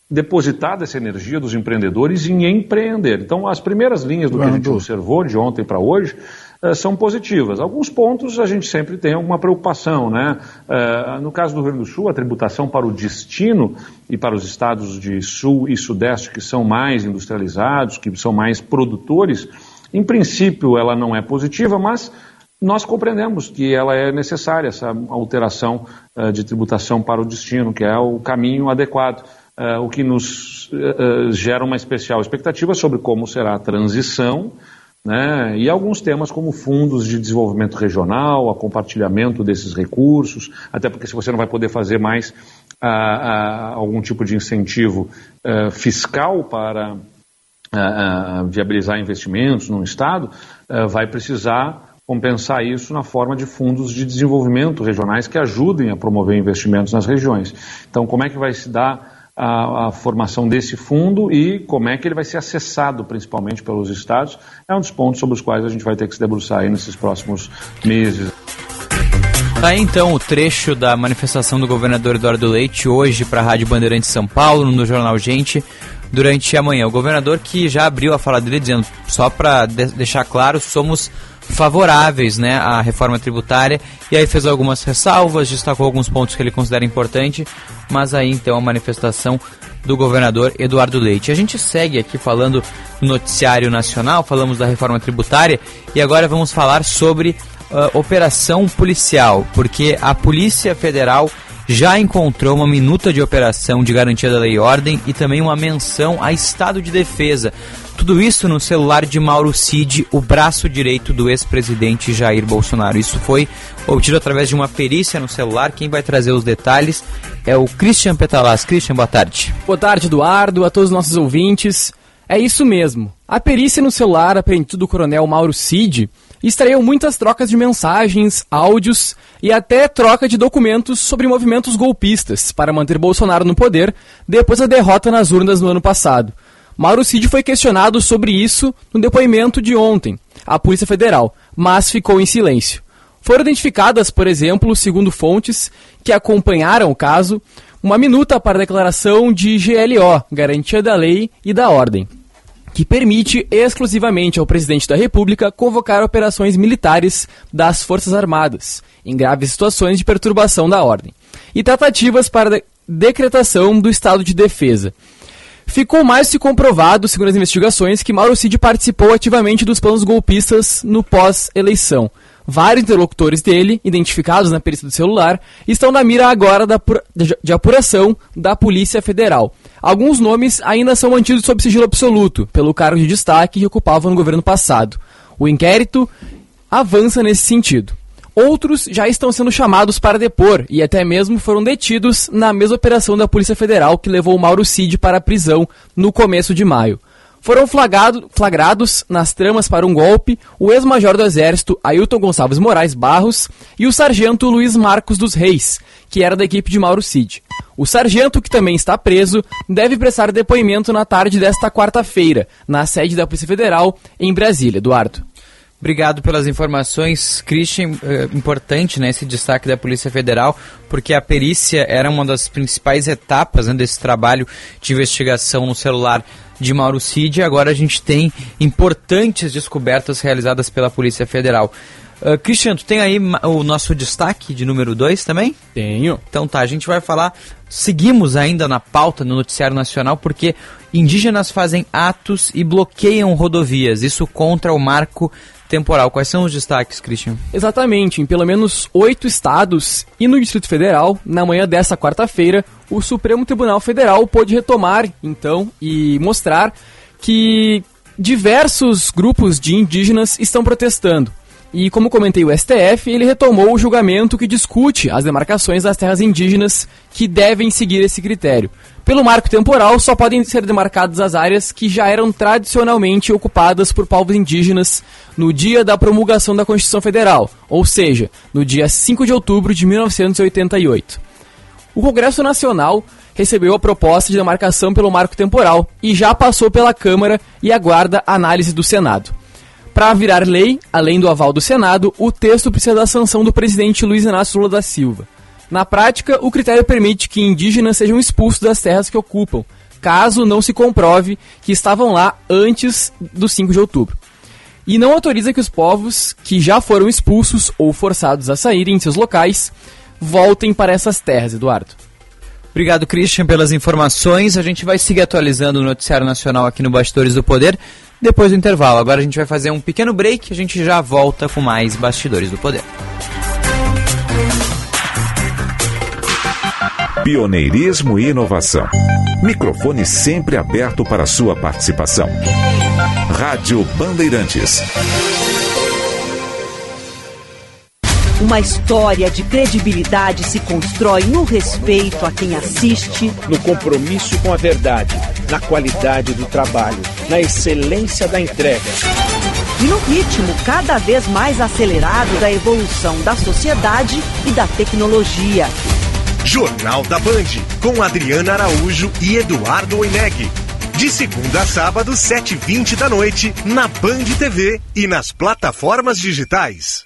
depositada essa energia dos empreendedores em empreender. Então, as primeiras linhas do que a gente observou de ontem para hoje eh, são positivas. Alguns pontos a gente sempre tem alguma preocupação, né? Eh, no caso do Rio Grande do Sul, a tributação para o destino e para os estados de sul e sudeste que são mais industrializados, que são mais produtores, em princípio ela não é positiva, mas nós compreendemos que ela é necessária, essa alteração uh, de tributação para o destino, que é o caminho adequado, uh, o que nos uh, gera uma especial expectativa sobre como será a transição né, e alguns temas como fundos de desenvolvimento regional, a compartilhamento desses recursos, até porque se você não vai poder fazer mais algum tipo de incentivo fiscal para viabilizar investimentos no Estado, vai precisar compensar isso na forma de fundos de desenvolvimento regionais que ajudem a promover investimentos nas regiões. Então, como é que vai se dar a, a, formação desse fundo e como é que ele vai ser acessado principalmente pelos estados? É um dos pontos sobre os quais a gente vai ter que se debruçar aí nesses próximos meses. Tá aí então o trecho da manifestação do governador Eduardo Leite hoje para a Rádio Bandeirantes São Paulo, no Jornal Gente, durante a manhã. O governador que já abriu a fala dele dizendo, só para de deixar claro, somos favoráveis né, à reforma tributária e aí fez algumas ressalvas, destacou alguns pontos que ele considera importante, mas aí então a manifestação do governador Eduardo Leite. A gente segue aqui falando no noticiário nacional, falamos da reforma tributária e agora vamos falar sobre uh, operação policial, porque a Polícia Federal já encontrou uma minuta de operação de garantia da lei e ordem e também uma menção a estado de defesa. Tudo isso no celular de Mauro Cid, o braço direito do ex-presidente Jair Bolsonaro. Isso foi obtido através de uma perícia no celular. Quem vai trazer os detalhes é o Christian Petalas. Christian, boa tarde. Boa tarde, Eduardo, a todos os nossos ouvintes. É isso mesmo. A perícia no celular apreendida do coronel Mauro Cid extraiu muitas trocas de mensagens, áudios e até troca de documentos sobre movimentos golpistas para manter Bolsonaro no poder depois da derrota nas urnas no ano passado. Mauro Cid foi questionado sobre isso no depoimento de ontem à Polícia Federal, mas ficou em silêncio. Foram identificadas, por exemplo, segundo fontes que acompanharam o caso, uma minuta para a declaração de GLO, Garantia da Lei e da Ordem, que permite exclusivamente ao presidente da República convocar operações militares das Forças Armadas, em graves situações de perturbação da ordem, e tratativas para decretação do estado de defesa. Ficou mais se comprovado, segundo as investigações, que Mauro Cid participou ativamente dos planos golpistas no pós-eleição. Vários interlocutores dele, identificados na perícia do celular, estão na mira agora da, de apuração da Polícia Federal. Alguns nomes ainda são mantidos sob sigilo absoluto, pelo cargo de destaque que ocupavam no governo passado. O inquérito avança nesse sentido. Outros já estão sendo chamados para depor e até mesmo foram detidos na mesma operação da Polícia Federal que levou Mauro Cid para a prisão no começo de maio. Foram flagrado, flagrados nas tramas para um golpe o ex-major do Exército Ailton Gonçalves Moraes Barros e o sargento Luiz Marcos dos Reis, que era da equipe de Mauro Cid. O sargento, que também está preso, deve prestar depoimento na tarde desta quarta-feira, na sede da Polícia Federal, em Brasília. Eduardo. Obrigado pelas informações, Christian. É importante né, esse destaque da Polícia Federal, porque a perícia era uma das principais etapas né, desse trabalho de investigação no celular de Mauro Cid. E agora a gente tem importantes descobertas realizadas pela Polícia Federal. Uh, Christian, tu tem aí o nosso destaque de número 2 também? Tenho. Então tá, a gente vai falar. Seguimos ainda na pauta no Noticiário Nacional porque indígenas fazem atos e bloqueiam rodovias. Isso contra o marco temporal. Quais são os destaques, Christian? Exatamente. Em pelo menos oito estados e no Distrito Federal, na manhã desta quarta-feira, o Supremo Tribunal Federal pôde retomar, então, e mostrar que diversos grupos de indígenas estão protestando. E como comentei o STF, ele retomou o julgamento que discute as demarcações das terras indígenas que devem seguir esse critério. Pelo marco temporal, só podem ser demarcadas as áreas que já eram tradicionalmente ocupadas por povos indígenas no dia da promulgação da Constituição Federal, ou seja, no dia 5 de outubro de 1988. O Congresso Nacional recebeu a proposta de demarcação pelo marco temporal e já passou pela Câmara e aguarda análise do Senado. Para virar lei, além do aval do Senado, o texto precisa da sanção do presidente Luiz Inácio Lula da Silva. Na prática, o critério permite que indígenas sejam expulsos das terras que ocupam, caso não se comprove que estavam lá antes do 5 de outubro. E não autoriza que os povos que já foram expulsos ou forçados a saírem em seus locais voltem para essas terras, Eduardo. Obrigado, Christian, pelas informações. A gente vai seguir atualizando o noticiário nacional aqui no Bastidores do Poder depois do intervalo. Agora a gente vai fazer um pequeno break a gente já volta com mais Bastidores do Poder. Pioneirismo e inovação. Microfone sempre aberto para sua participação. Rádio Bandeirantes. Uma história de credibilidade se constrói no respeito a quem assiste, no compromisso com a verdade, na qualidade do trabalho, na excelência da entrega. e no ritmo cada vez mais acelerado da evolução da sociedade e da tecnologia. Jornal da Band, com Adriana Araújo e Eduardo Oineg. De segunda a sábado, 7h20 da noite, na Band TV e nas plataformas digitais.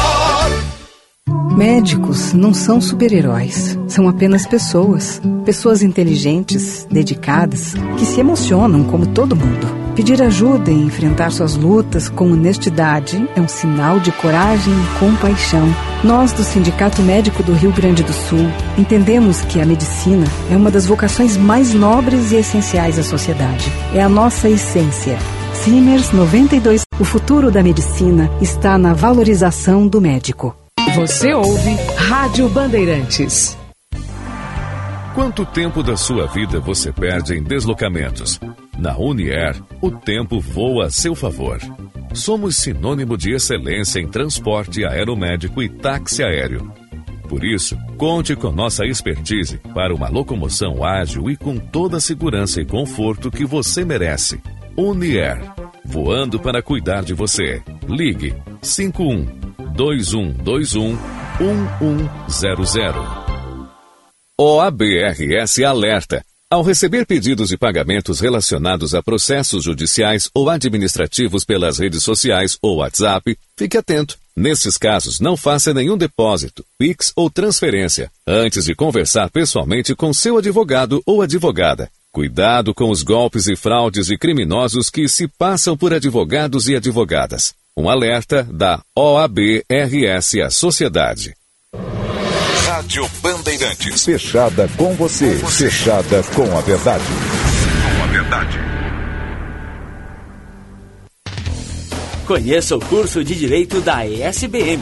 Médicos não são super-heróis, são apenas pessoas. Pessoas inteligentes, dedicadas, que se emocionam como todo mundo. Pedir ajuda e enfrentar suas lutas com honestidade é um sinal de coragem e compaixão. Nós, do Sindicato Médico do Rio Grande do Sul, entendemos que a medicina é uma das vocações mais nobres e essenciais à sociedade. É a nossa essência. Simers 92. O futuro da medicina está na valorização do médico. Você ouve Rádio Bandeirantes. Quanto tempo da sua vida você perde em deslocamentos? Na Unier, o tempo voa a seu favor. Somos sinônimo de excelência em transporte aeromédico e táxi aéreo. Por isso, conte com nossa expertise para uma locomoção ágil e com toda a segurança e conforto que você merece. Unier, voando para cuidar de você. Ligue 51 2121 1100. OABRS alerta. Ao receber pedidos de pagamentos relacionados a processos judiciais ou administrativos pelas redes sociais ou WhatsApp, fique atento. Nesses casos, não faça nenhum depósito, PIX ou transferência antes de conversar pessoalmente com seu advogado ou advogada. Cuidado com os golpes e fraudes de criminosos que se passam por advogados e advogadas. Um alerta da OABRS à sociedade. Rádio Bandeirantes. Fechada com você. Fechada com a verdade. Com a verdade. Conheça o curso de Direito da ESBM,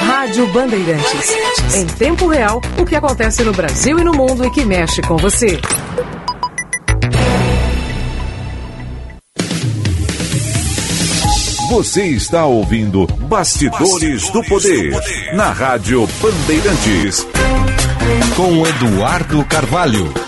Rádio Bandeirantes. Em tempo real, o que acontece no Brasil e no mundo e que mexe com você. Você está ouvindo Bastidores, do, Poder, na Rádio Bandeirantes. Com Eduardo Carvalho.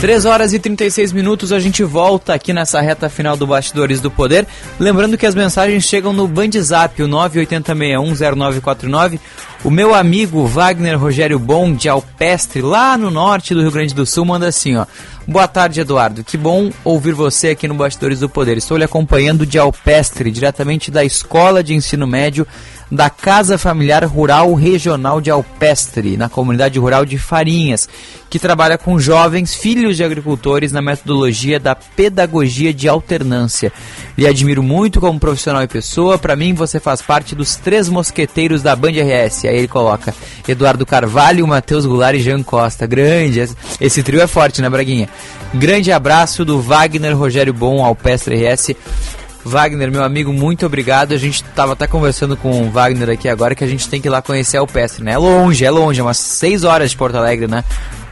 3 horas e 36 minutos, a gente volta aqui nessa reta final do Bastidores do Poder. Lembrando que as mensagens chegam no Bandzap, o 980610949. O meu amigo Wagner Rogério Bom, de Alpestre, lá no norte do Rio Grande do Sul, manda assim, ó. Boa tarde, Eduardo. Que bom ouvir você aqui no Bastidores do Poder. Estou lhe acompanhando de Alpestre, diretamente da Escola de Ensino Médio da Casa Familiar Rural Regional de Alpestre, na comunidade rural de Farinhas, que trabalha com jovens filhos de agricultores na metodologia da pedagogia de alternância. Lhe admiro muito como profissional e pessoa. Para mim, você faz parte dos três mosqueteiros da Band RS. Aí ele coloca Eduardo Carvalho, Matheus Goulart e Jean Costa. Grande. Esse trio é forte, né, Braguinha? Grande abraço do Wagner Rogério Bom, Alpestre RS. Wagner, meu amigo, muito obrigado. A gente estava até conversando com o Wagner aqui agora que a gente tem que ir lá conhecer a Alpestre, né? É longe, é longe, é umas 6 horas de Porto Alegre, né?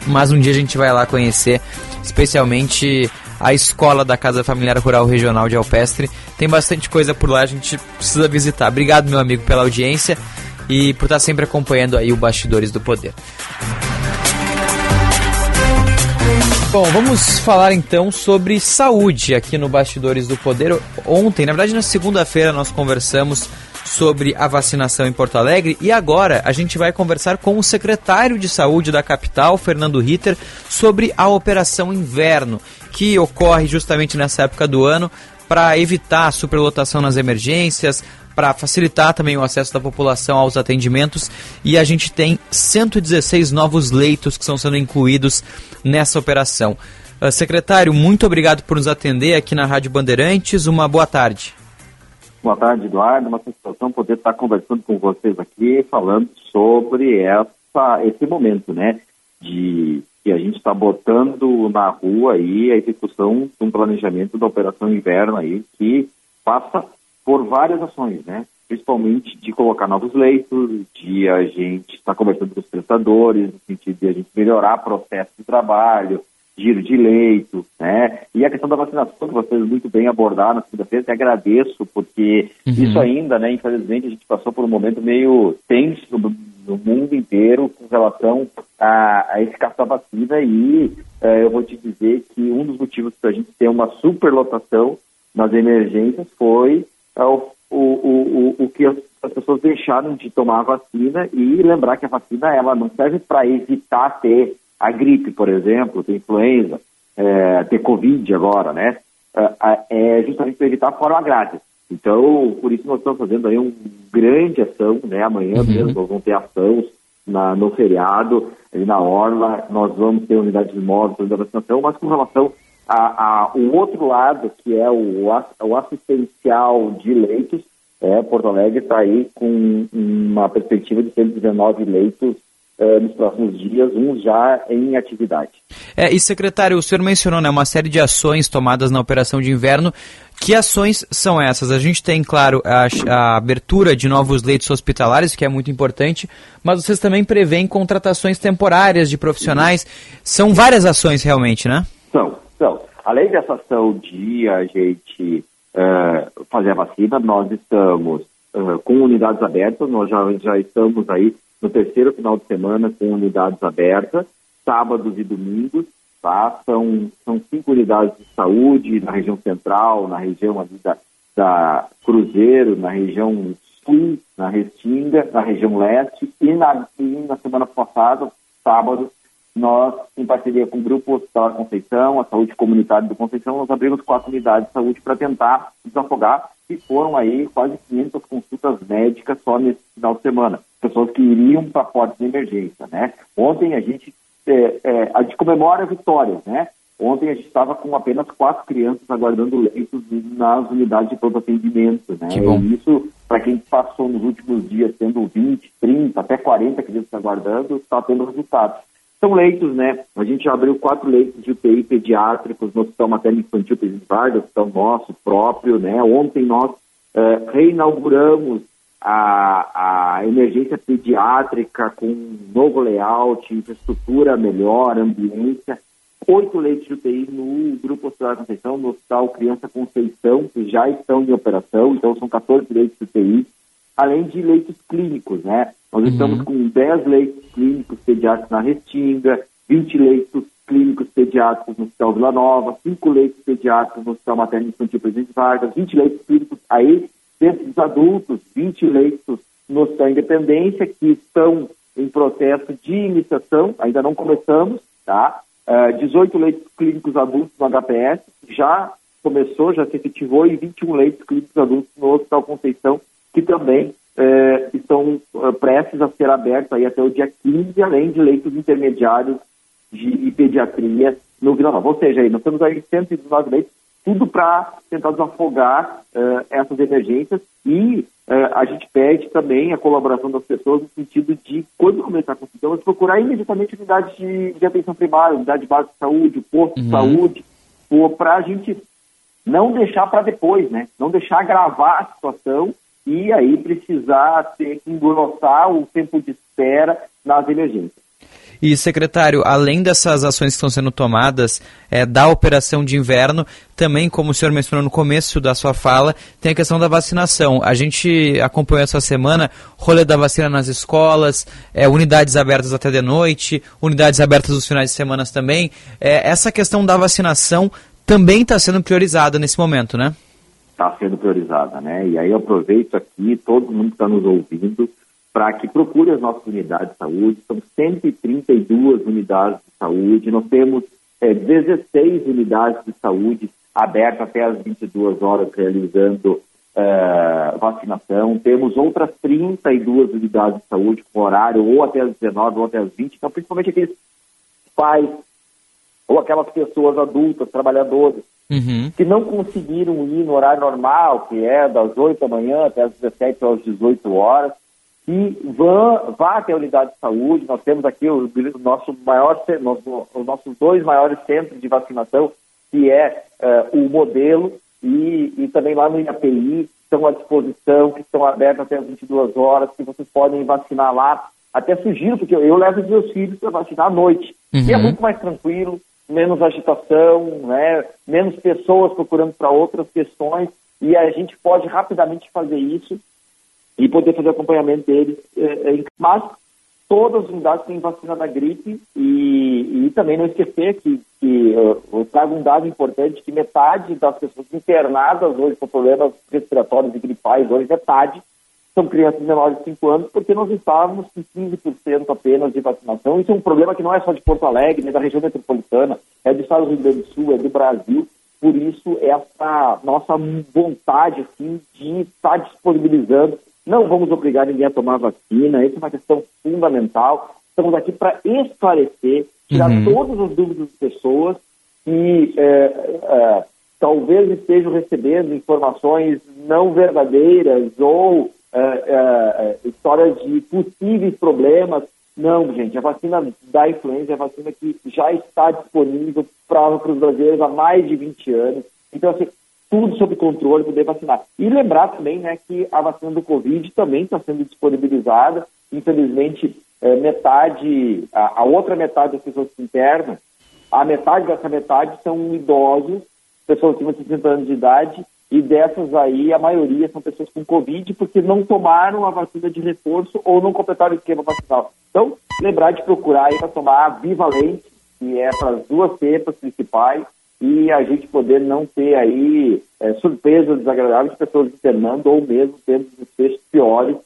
Mas um dia a gente vai lá conhecer, especialmente a escola da Casa Familiar Rural Regional de Alpestre. Tem bastante coisa por lá, a gente precisa visitar. Obrigado, meu amigo, pela audiência e por estar sempre acompanhando aí o Bastidores do Poder. Bom, vamos falar então sobre saúde aqui no Bastidores do Poder. Ontem, na verdade, na segunda-feira, nós conversamos sobre a vacinação em Porto Alegre e agora a gente vai conversar com o secretário de saúde da capital, Fernando Ritter, sobre a operação inverno, que ocorre justamente nessa época do ano para evitar a superlotação nas emergências, para facilitar também o acesso da população aos atendimentos e a gente tem 116 novos leitos que estão sendo incluídos nessa operação. Uh, secretário, muito obrigado por nos atender aqui na Rádio Bandeirantes. Uma boa tarde. Boa tarde, Eduardo. Uma satisfação poder estar conversando com vocês aqui, falando sobre essa, esse momento, né, de que a gente está botando na rua aí a execução de um planejamento da Operação Inverno aí, que passa por várias ações, né? Principalmente de colocar novos leitos, de a gente estar tá conversando com os prestadores, no sentido de a gente melhorar o processo de trabalho, giro de leito, né? E a questão da vacinação, que vocês muito bem abordaram na segunda-feira, te agradeço, porque uhum. isso ainda, né, infelizmente, a gente passou por um momento meio tenso no, no mundo inteiro com relação a, a esse caso da vacina e uh, eu vou te dizer que um dos motivos para a gente ter uma superlotação nas emergências foi o, o, o, o que as, as, pessoas deixaram de tomar a vacina e lembrar que a vacina ela não serve para evitar ter a gripe, por exemplo, ter influenza, é, ter Covid agora, né? É, é justamente para evitar a forma grave. Então, por isso nós estamos fazendo aí uma grande ação, né? Amanhã uhum. mesmo nós vamos ter ação na, no feriado, ali na Orla, nós vamos ter unidades móveis da vacinação, mas com relação a, a, o outro lado, que é o, o assistencial de leitos, é, Porto Alegre está aí com uma perspectiva de 119 leitos é, nos próximos dias, uns já em atividade. É, e secretário, o senhor mencionou né, uma série de ações tomadas na operação de inverno. Que ações são essas? A gente tem, claro, a, a, abertura de novos leitos hospitalares, que é muito importante, mas vocês também prevêem contratações temporárias de profissionais. São várias ações realmente, né? São. Então, além dessa ação de a gente uh, fazer a vacina, nós estamos uh, com unidades abertas, nós já, já estamos aí no terceiro final de semana com unidades abertas, sábados e domingos, tá? São, são cinco unidades de saúde na região central, na região ali da, da Cruzeiro, na região sul, na Restinga, na região leste, e na, e na semana passada, sábado, nós, em parceria com o Grupo Hospital Conceição, a Saúde Comunitária do Conceição, nós abrimos quatro unidades de saúde para tentar desafogar, e foram aí quase 500 consultas médicas só nesse final de semana. Pessoas que iriam para portas de emergência, né? Ontem a gente, é, é, a gente comemora vitórias, né? Ontem a gente estava com apenas quatro crianças aguardando leitos nas unidades de pronto atendimento, né? E isso, para quem passou nos últimos dias tendo 20, 30, até 40 crianças aguardando, está tendo resultados. São leitos, né? A gente abriu quatro leitos de UTI pediátricos no Hospital Materno Infantil Presidente Vargas, hospital nosso próprio, né? Ontem nós uh, reinauguramos a, a emergência pediátrica com novo layout, infraestrutura melhor, ambiência. Oito leitos de UTI no Grupo Hospital Conceição, no Hospital Criança Conceição, que já estão em operação, então são 14 leitos de UTI além de leitos clínicos, né? Nós uhum. estamos com 10 leitos clínicos pediátricos na Restinga, 20 leitos clínicos pediátricos no Hospital Vila Nova, 5 leitos pediátricos no Hospital Materno Infantil Presidente Vargas, 20 leitos clínicos aí dos adultos, 20 leitos no Hospital Independência, que estão em processo de iniciação, ainda não começamos, tá? Uh, 18 leitos clínicos adultos no HPS, já começou, já se efetivou, e 21 leitos clínicos adultos no Hospital Conceição, que também uh, estão uh, prestes a ser abertos aí até o dia 15, além de leitos intermediários de pediatria no Vila Nova. Ou seja, aí, nós temos aí 119 leitos, tudo para tentar desafogar essas emergências e a gente pede também a colaboração das pessoas no sentido de, quando começar com sintomas, procurar imediatamente unidade de, de atenção primária, unidade básica de saúde, posto uhum. de saúde, para a gente não deixar para depois, né? Não deixar agravar a situação e aí precisar ter que engrossar o tempo de espera nas emergências. E, secretário, além dessas ações que estão sendo tomadas é, da operação de inverno, também, como o senhor mencionou no começo da sua fala, tem a questão da vacinação. A gente acompanhou essa semana rolê da vacina nas escolas, é, unidades abertas até de noite, unidades abertas nos finais de semana também. É, essa questão da vacinação também está sendo priorizada nesse momento, né? Está sendo priorizada, né? E aí eu aproveito aqui, todo mundo que está nos ouvindo, para que procure as nossas unidades de saúde. São 132 unidades de saúde. Nós temos é, 16 unidades de saúde abertas até as 22 horas, realizando uh, vacinação. Temos outras 32 unidades de saúde com horário ou até as 19 ou até as 20. Então, principalmente aqueles pais ou aquelas pessoas adultas, trabalhadoras, uhum. que não conseguiram ir no horário normal, que é das 8 da manhã até as 17 ou às 18 horas, e vá, vá até a unidade de saúde. Nós temos aqui o, o nosso maior, nosso, os nossos dois maiores centros de vacinação, que é uh, o modelo e, e também lá no IAPI, estão à disposição, que estão abertos até as 22 horas, que vocês podem vacinar lá. Até sugiro, porque eu, eu levo os meus filhos para vacinar à noite. Uhum. E é muito mais tranquilo, menos agitação, né, menos pessoas procurando para outras questões, e a gente pode rapidamente fazer isso e poder fazer acompanhamento deles. É, é, mas todas as unidades têm vacina da gripe e, e também não esquecer que, que eu, trago um dado importante, que metade das pessoas internadas hoje com problemas respiratórios e gripais, hoje metade são crianças menores de 5 anos, porque nós estávamos com 15% apenas de vacinação. Isso é um problema que não é só de Porto Alegre, nem da região metropolitana, é do estado do Rio Grande do Sul, é do Brasil. Por isso, essa nossa vontade assim, de estar disponibilizando. Não vamos obrigar ninguém a tomar vacina, essa é uma questão fundamental. Estamos aqui para esclarecer, tirar uhum. todas as dúvidas das pessoas que é, é, talvez estejam recebendo informações não verdadeiras ou é, é, é, histórias de possíveis problemas. Não, gente, a vacina da influenza é a vacina que já está disponível para os brasileiros há mais de 20 anos. Então, assim, tudo sob controle, poder vacinar. E lembrar também né, que a vacina do Covid também está sendo disponibilizada. Infelizmente, é, metade, a, a, outra metade das pessoas que internam, a metade dessa metade são idosos, pessoas acima de 60 anos de idade, e dessas aí, a maioria são pessoas com Covid porque não tomaram a vacina de reforço ou não completaram o esquema vacinal. Então, lembrar de procurar aí para tomar a bivalente, que é para as duas cepas principais, e a gente poder não ter aí é, surpresas desagradáveis de pessoas internando ou mesmo tendo desfechos piores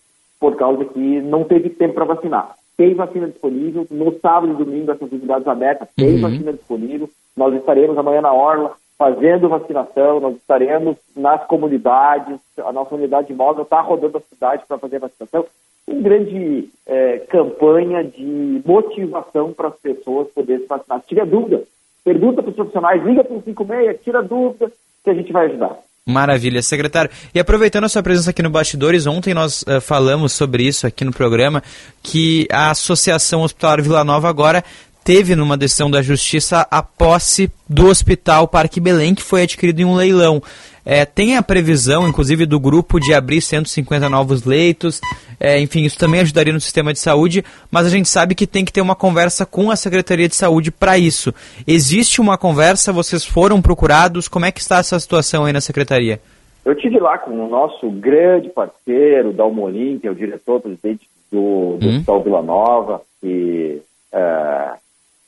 por causa que não teve tempo para vacinar. Tem vacina disponível, no sábado e domingo essas unidades abertas, tem uhum. vacina disponível, nós estaremos amanhã na Orla fazendo vacinação, nós estaremos nas comunidades, a nossa unidade móvel está rodando a cidade para fazer vacinação. Uma grande é, campanha de motivação para as pessoas poderem se vacinar. Se tiver dúvida, pergunta para os profissionais, liga para o 56, tira dúvida, que a gente vai ajudar. Maravilha, secretário. E aproveitando a sua presença aqui no Bastidores, ontem nós uh, falamos sobre isso aqui no programa, que a Associação Hospitalar Vila Nova agora teve numa decisão da justiça a posse do Hospital Parque Belém, que foi adquirido em um leilão. É, tem a previsão, inclusive, do grupo de abrir 150 novos leitos, é, enfim, isso também ajudaria no sistema de saúde, mas a gente sabe que tem que ter uma conversa com a Secretaria de Saúde para isso. Existe uma conversa? Vocês foram procurados? Como é que está essa situação aí na Secretaria? Eu tive lá com o nosso grande parceiro, Dalmolin, que é o diretor-presidente do, do hum. Hospital Vila Nova, que uh,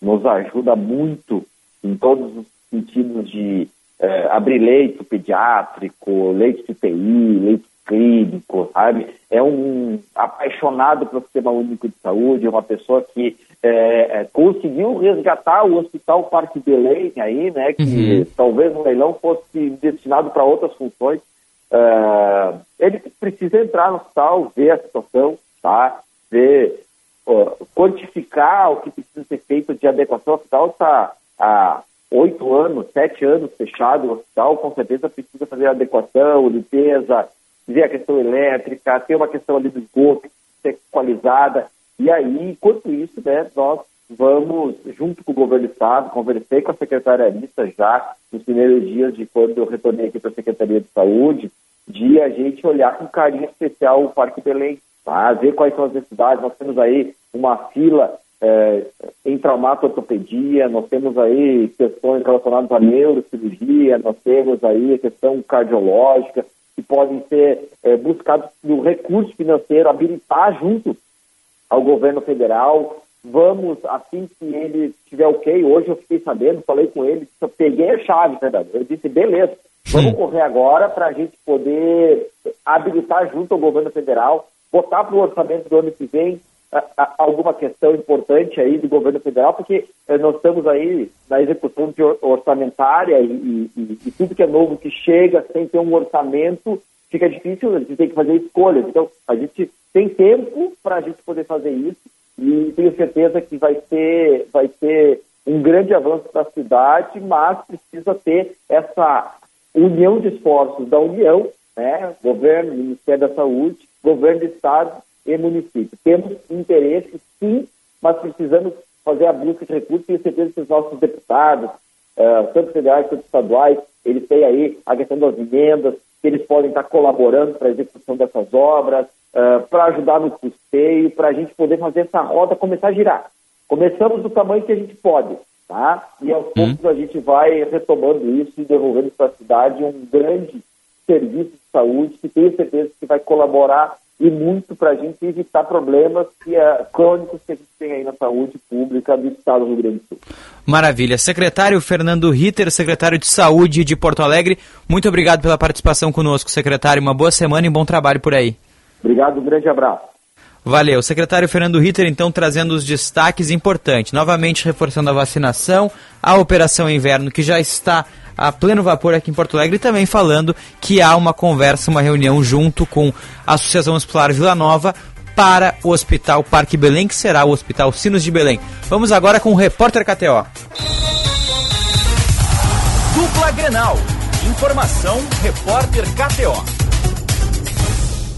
nos ajuda muito em todos os sentidos de eh, abrir leito pediátrico, leito de TI, leito clínico, sabe? É um apaixonado pelo Sistema Único de Saúde, é uma pessoa que é, é, conseguiu resgatar o Hospital Parque Belém aí, né? Que Uhum. talvez o leilão fosse destinado para outras funções. É, ele precisa entrar no hospital, ver a situação, tá? Ver, quantificar o que precisa ser feito de adequação. O hospital está há oito anos, sete anos fechado, o hospital com certeza precisa fazer adequação, limpeza, ver a questão elétrica, ter uma questão ali do esgoto ser equalizada. E aí, enquanto isso, né, nós vamos, junto com o governo do Estado, conversei com a secretária Arista já nos primeiros dias de quando eu retornei aqui para a Secretaria de Saúde, de a gente olhar com carinho especial o Parque Belém, tá? ver quais são as necessidades. Nós temos aí uma fila eh, em traumato-ortopedia, nós temos aí questões relacionadas à neurocirurgia, nós temos aí a questão cardiológica, que podem ser eh, buscados no recurso financeiro, habilitar junto ao governo federal. Vamos, assim que ele tiver ok, hoje eu fiquei sabendo, falei com ele, eu peguei a chave, verdade. Eu disse, beleza, vamos correr agora para a gente poder habilitar junto ao governo federal, botar para o orçamento do ano que vem a- a- alguma questão importante aí do governo federal, porque eh, nós estamos aí na execução or- orçamentária e, e- e- e tudo que é novo que chega sem ter um orçamento fica difícil, a gente tem que fazer escolhas. Então, a gente tem tempo para a gente poder fazer isso e tenho certeza que vai ser, vai ser um grande avanço para a cidade, mas precisa ter essa união de esforços da União, né, governo, Ministério da Saúde, governo do Estado e município. Temos interesse, sim, mas precisamos fazer a busca de recursos. Tenho certeza que os nossos deputados, eh, tanto federais quanto estaduais, eles têm aí a questão das emendas, que eles podem estar colaborando para a execução dessas obras, para ajudar no custeio, para a gente poder fazer essa roda começar a girar. Começamos do tamanho que a gente pode, tá? E aos poucos a gente vai retomando isso e devolvendo para a cidade um grande serviço de saúde que tenho certeza que vai colaborar e muito para a gente evitar problemas que, eh, crônicos que a gente tem aí na saúde pública do estado do Rio Grande do Sul. Maravilha. Secretário Fernando Ritter, secretário de Saúde de Porto Alegre, muito obrigado pela participação conosco, secretário. Uma boa semana e bom trabalho por aí. Obrigado, um grande abraço. Valeu. Secretário Fernando Ritter, então, trazendo os destaques importantes. Novamente reforçando a vacinação, a Operação Inverno, que já está a pleno vapor aqui em Porto Alegre, e também falando que há uma conversa, uma reunião junto com a Associação Hospitalar Vila Nova para o Hospital Parque Belém, que será o Hospital Sinos de Belém. Vamos agora com o repórter KTO. Dupla Grenal. Informação, repórter KTO.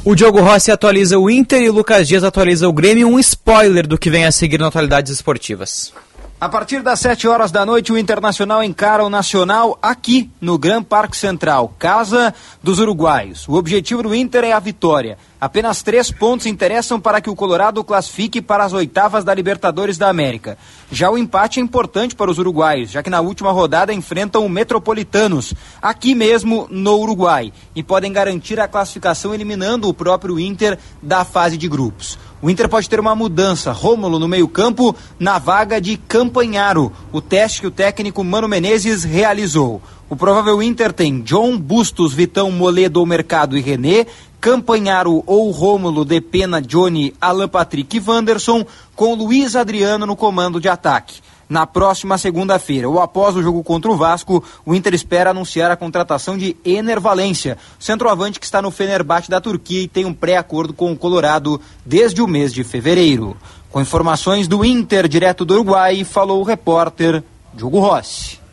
O Diogo Rossi atualiza o Inter e o Lucas Dias atualiza o Grêmio. Um spoiler do que vem a seguir na atualidades esportivas. A partir das 7 horas da noite, o Internacional encara o Nacional aqui no Gran Parque Central, casa dos uruguaios. O objetivo do Inter é a vitória. Apenas três pontos interessam para que o Colorado classifique para as oitavas da Libertadores da América. Já o empate é importante para os uruguaios, já que na última rodada enfrentam o Metropolitanos, aqui mesmo no Uruguai, e podem garantir a classificação eliminando o próprio Inter da fase de grupos. O Inter pode ter uma mudança. Rômulo no meio-campo na vaga de Campanharo, o teste que o técnico Mano Menezes realizou. O provável Inter tem John Bustos, Vitão, Moledo, Mercado e René, Campanharo ou Rômulo, Depena, Johnny, Alan Patrick e Wanderson, com Luiz Adriano no comando de ataque. Na próxima segunda-feira, ou após o jogo contra o Vasco, o Inter espera anunciar a contratação de Ener Valência, centroavante que está no Fenerbahçe da Turquia e tem um pré-acordo com o Colorado desde o mês de fevereiro. Com informações do Inter, direto do Uruguai, falou o repórter Diogo Rossi.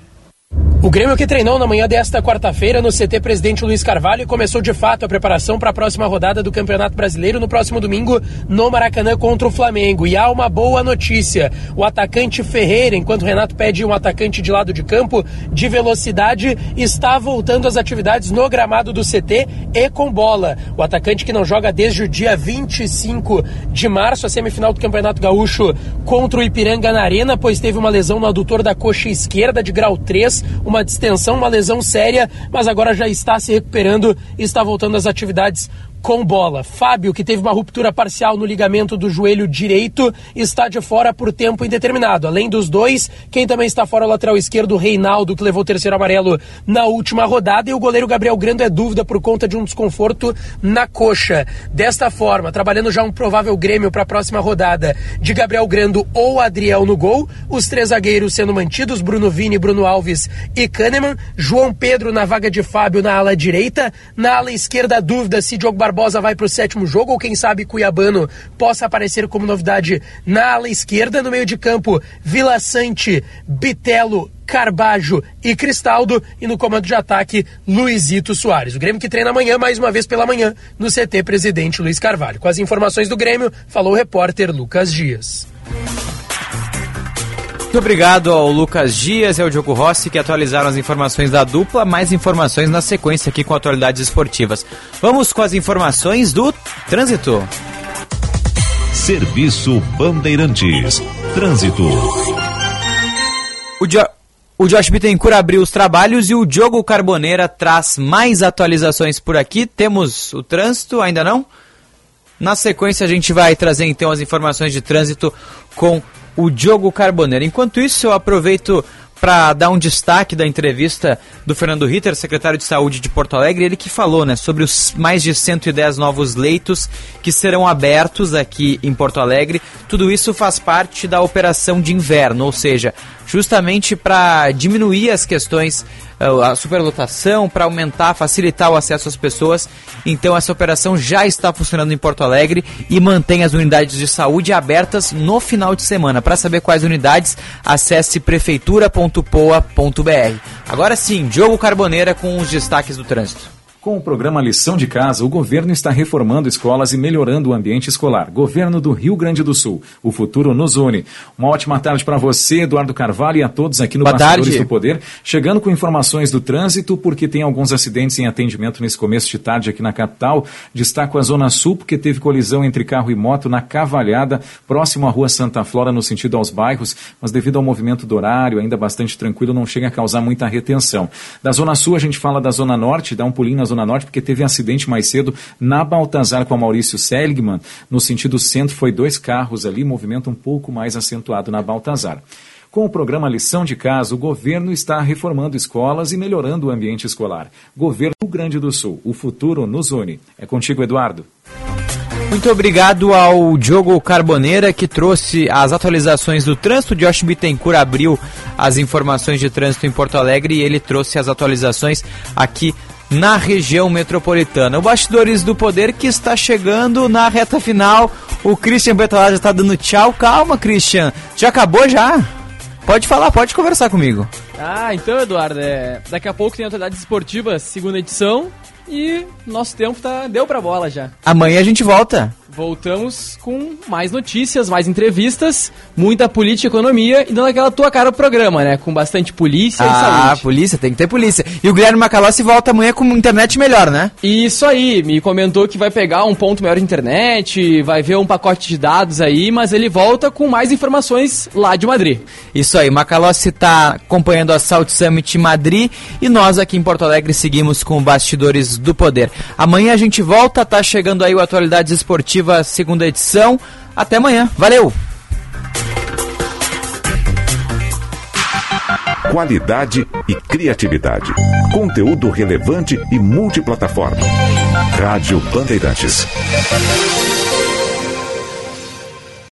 O Grêmio que treinou na manhã desta quarta-feira no CT Presidente Luiz Carvalho começou de fato a preparação para a próxima rodada do Campeonato Brasileiro no próximo domingo no Maracanã contra o Flamengo. E há uma boa notícia: o atacante Ferreira, enquanto Renato pede um atacante de lado de campo de velocidade, está voltando às atividades no gramado do CT e com bola. O atacante que não joga desde o dia 25 de março, a semifinal do Campeonato Gaúcho contra o Ipiranga na Arena, pois teve uma lesão no adutor da coxa esquerda de grau 3 uma distensão, uma lesão séria, mas agora já está se recuperando e está voltando às atividades com bola. Fábio, que teve uma ruptura parcial no ligamento do joelho direito, está de fora por tempo indeterminado. Além dos dois, quem também está fora é o lateral esquerdo, Reinaldo, que levou o terceiro amarelo na última rodada, e o goleiro Gabriel Grando é dúvida por conta de um desconforto na coxa. Desta forma, trabalhando já um provável Grêmio para a próxima rodada de Gabriel Grando ou Adriel no gol, os três zagueiros sendo mantidos, Bruno Vini, Bruno Alves e Kahneman, João Pedro na vaga de Fábio na ala direita, na ala esquerda dúvida se Diogo Barbosa vai para o sétimo jogo ou quem sabe Cuiabano possa aparecer como novidade na ala esquerda, no meio de campo, Vila Sante, Bitelo, Carbajo e Cristaldo. E no comando de ataque, Luizito Soares. O Grêmio que treina amanhã, mais uma vez pela manhã, no CT Presidente Luiz Carvalho. Com as informações do Grêmio, falou o repórter Lucas Dias. Muito obrigado ao Lucas Dias e ao Diogo Rossi que atualizaram as informações da dupla. Mais informações na sequência aqui com atualidades esportivas. Vamos com as informações do trânsito. Serviço Bandeirantes. Trânsito. O, o Josh Bittencourt abriu os trabalhos e o Diogo Carboneira traz mais atualizações por aqui. Temos o trânsito, ainda não? Na sequência a gente vai trazer então as informações de trânsito com o Diogo Carboneira. Enquanto isso, eu aproveito para dar um destaque da entrevista do Fernando Ritter, secretário de Saúde de Porto Alegre, ele que falou né, sobre os mais de 110 novos leitos que serão abertos aqui em Porto Alegre. Tudo isso faz parte da operação de inverno, ou seja, justamente para diminuir as questões, a superlotação, para aumentar, facilitar o acesso às pessoas. Então essa operação já está funcionando em Porto Alegre e mantém as unidades de saúde abertas no final de semana. Para saber quais unidades, acesse prefeitura.poa.br. Agora sim, Diogo Carboneira com os destaques do trânsito. Com o programa Lição de Casa, o governo está reformando escolas e melhorando o ambiente escolar. Governo do Rio Grande do Sul. O futuro nos une. Uma ótima tarde para você, Eduardo Carvalho, e a todos aqui no Boa Bastidores tarde. do Poder. Chegando com informações do trânsito, porque tem alguns acidentes em atendimento nesse começo de tarde aqui na capital. Destaco a Zona Sul, porque teve colisão entre carro e moto na Cavalhada, próximo à Rua Santa Flora, no sentido aos bairros, mas devido ao movimento do horário, ainda bastante tranquilo, não chega a causar muita retenção. Da Zona Sul, a gente fala da Zona Norte, dá um pulinho na Zona Norte, porque teve um acidente mais cedo na Baltazar com a Maurício Seligman. No sentido centro, foi dois carros ali, movimento um pouco mais acentuado na Baltazar. Com o programa Lição de Casa, o governo está reformando escolas e melhorando o ambiente escolar. Governo do Grande do Sul, o futuro nos une. É contigo, Eduardo. Muito obrigado ao Diogo Carboneira que trouxe as atualizações do trânsito. Josh Bittencourt abriu as informações de trânsito em Porto Alegre e ele trouxe as atualizações aqui na região metropolitana. O Bastidores do Poder que está chegando na reta final. O Christian Betolá já está dando tchau. Calma, Christian. Já acabou já? Pode falar, pode conversar comigo. Ah, então, Eduardo, é, daqui a pouco tem Atualidades Esportivas, segunda edição. E nosso tempo tá, deu pra bola já. Amanhã a gente volta. Voltamos com mais notícias, mais entrevistas, muita política e economia e dando aquela tua cara pro programa, né? Com bastante polícia e Ah, saúde. polícia, tem que ter polícia. E o Guilherme Macalossi volta amanhã com internet melhor, né? Isso aí, me comentou que vai pegar um ponto maior de internet, vai ver um pacote de dados aí, mas ele volta com mais informações lá de Madrid. Isso aí, Macalossi está acompanhando a Salt Summit Madrid e nós aqui em Porto Alegre seguimos com Bastidores do Poder. Amanhã a gente volta, tá chegando aí o Atualidades Esportivas, segunda edição. Até amanhã, valeu! Qualidade e criatividade. Conteúdo relevante e multiplataforma. Rádio Bandeirantes.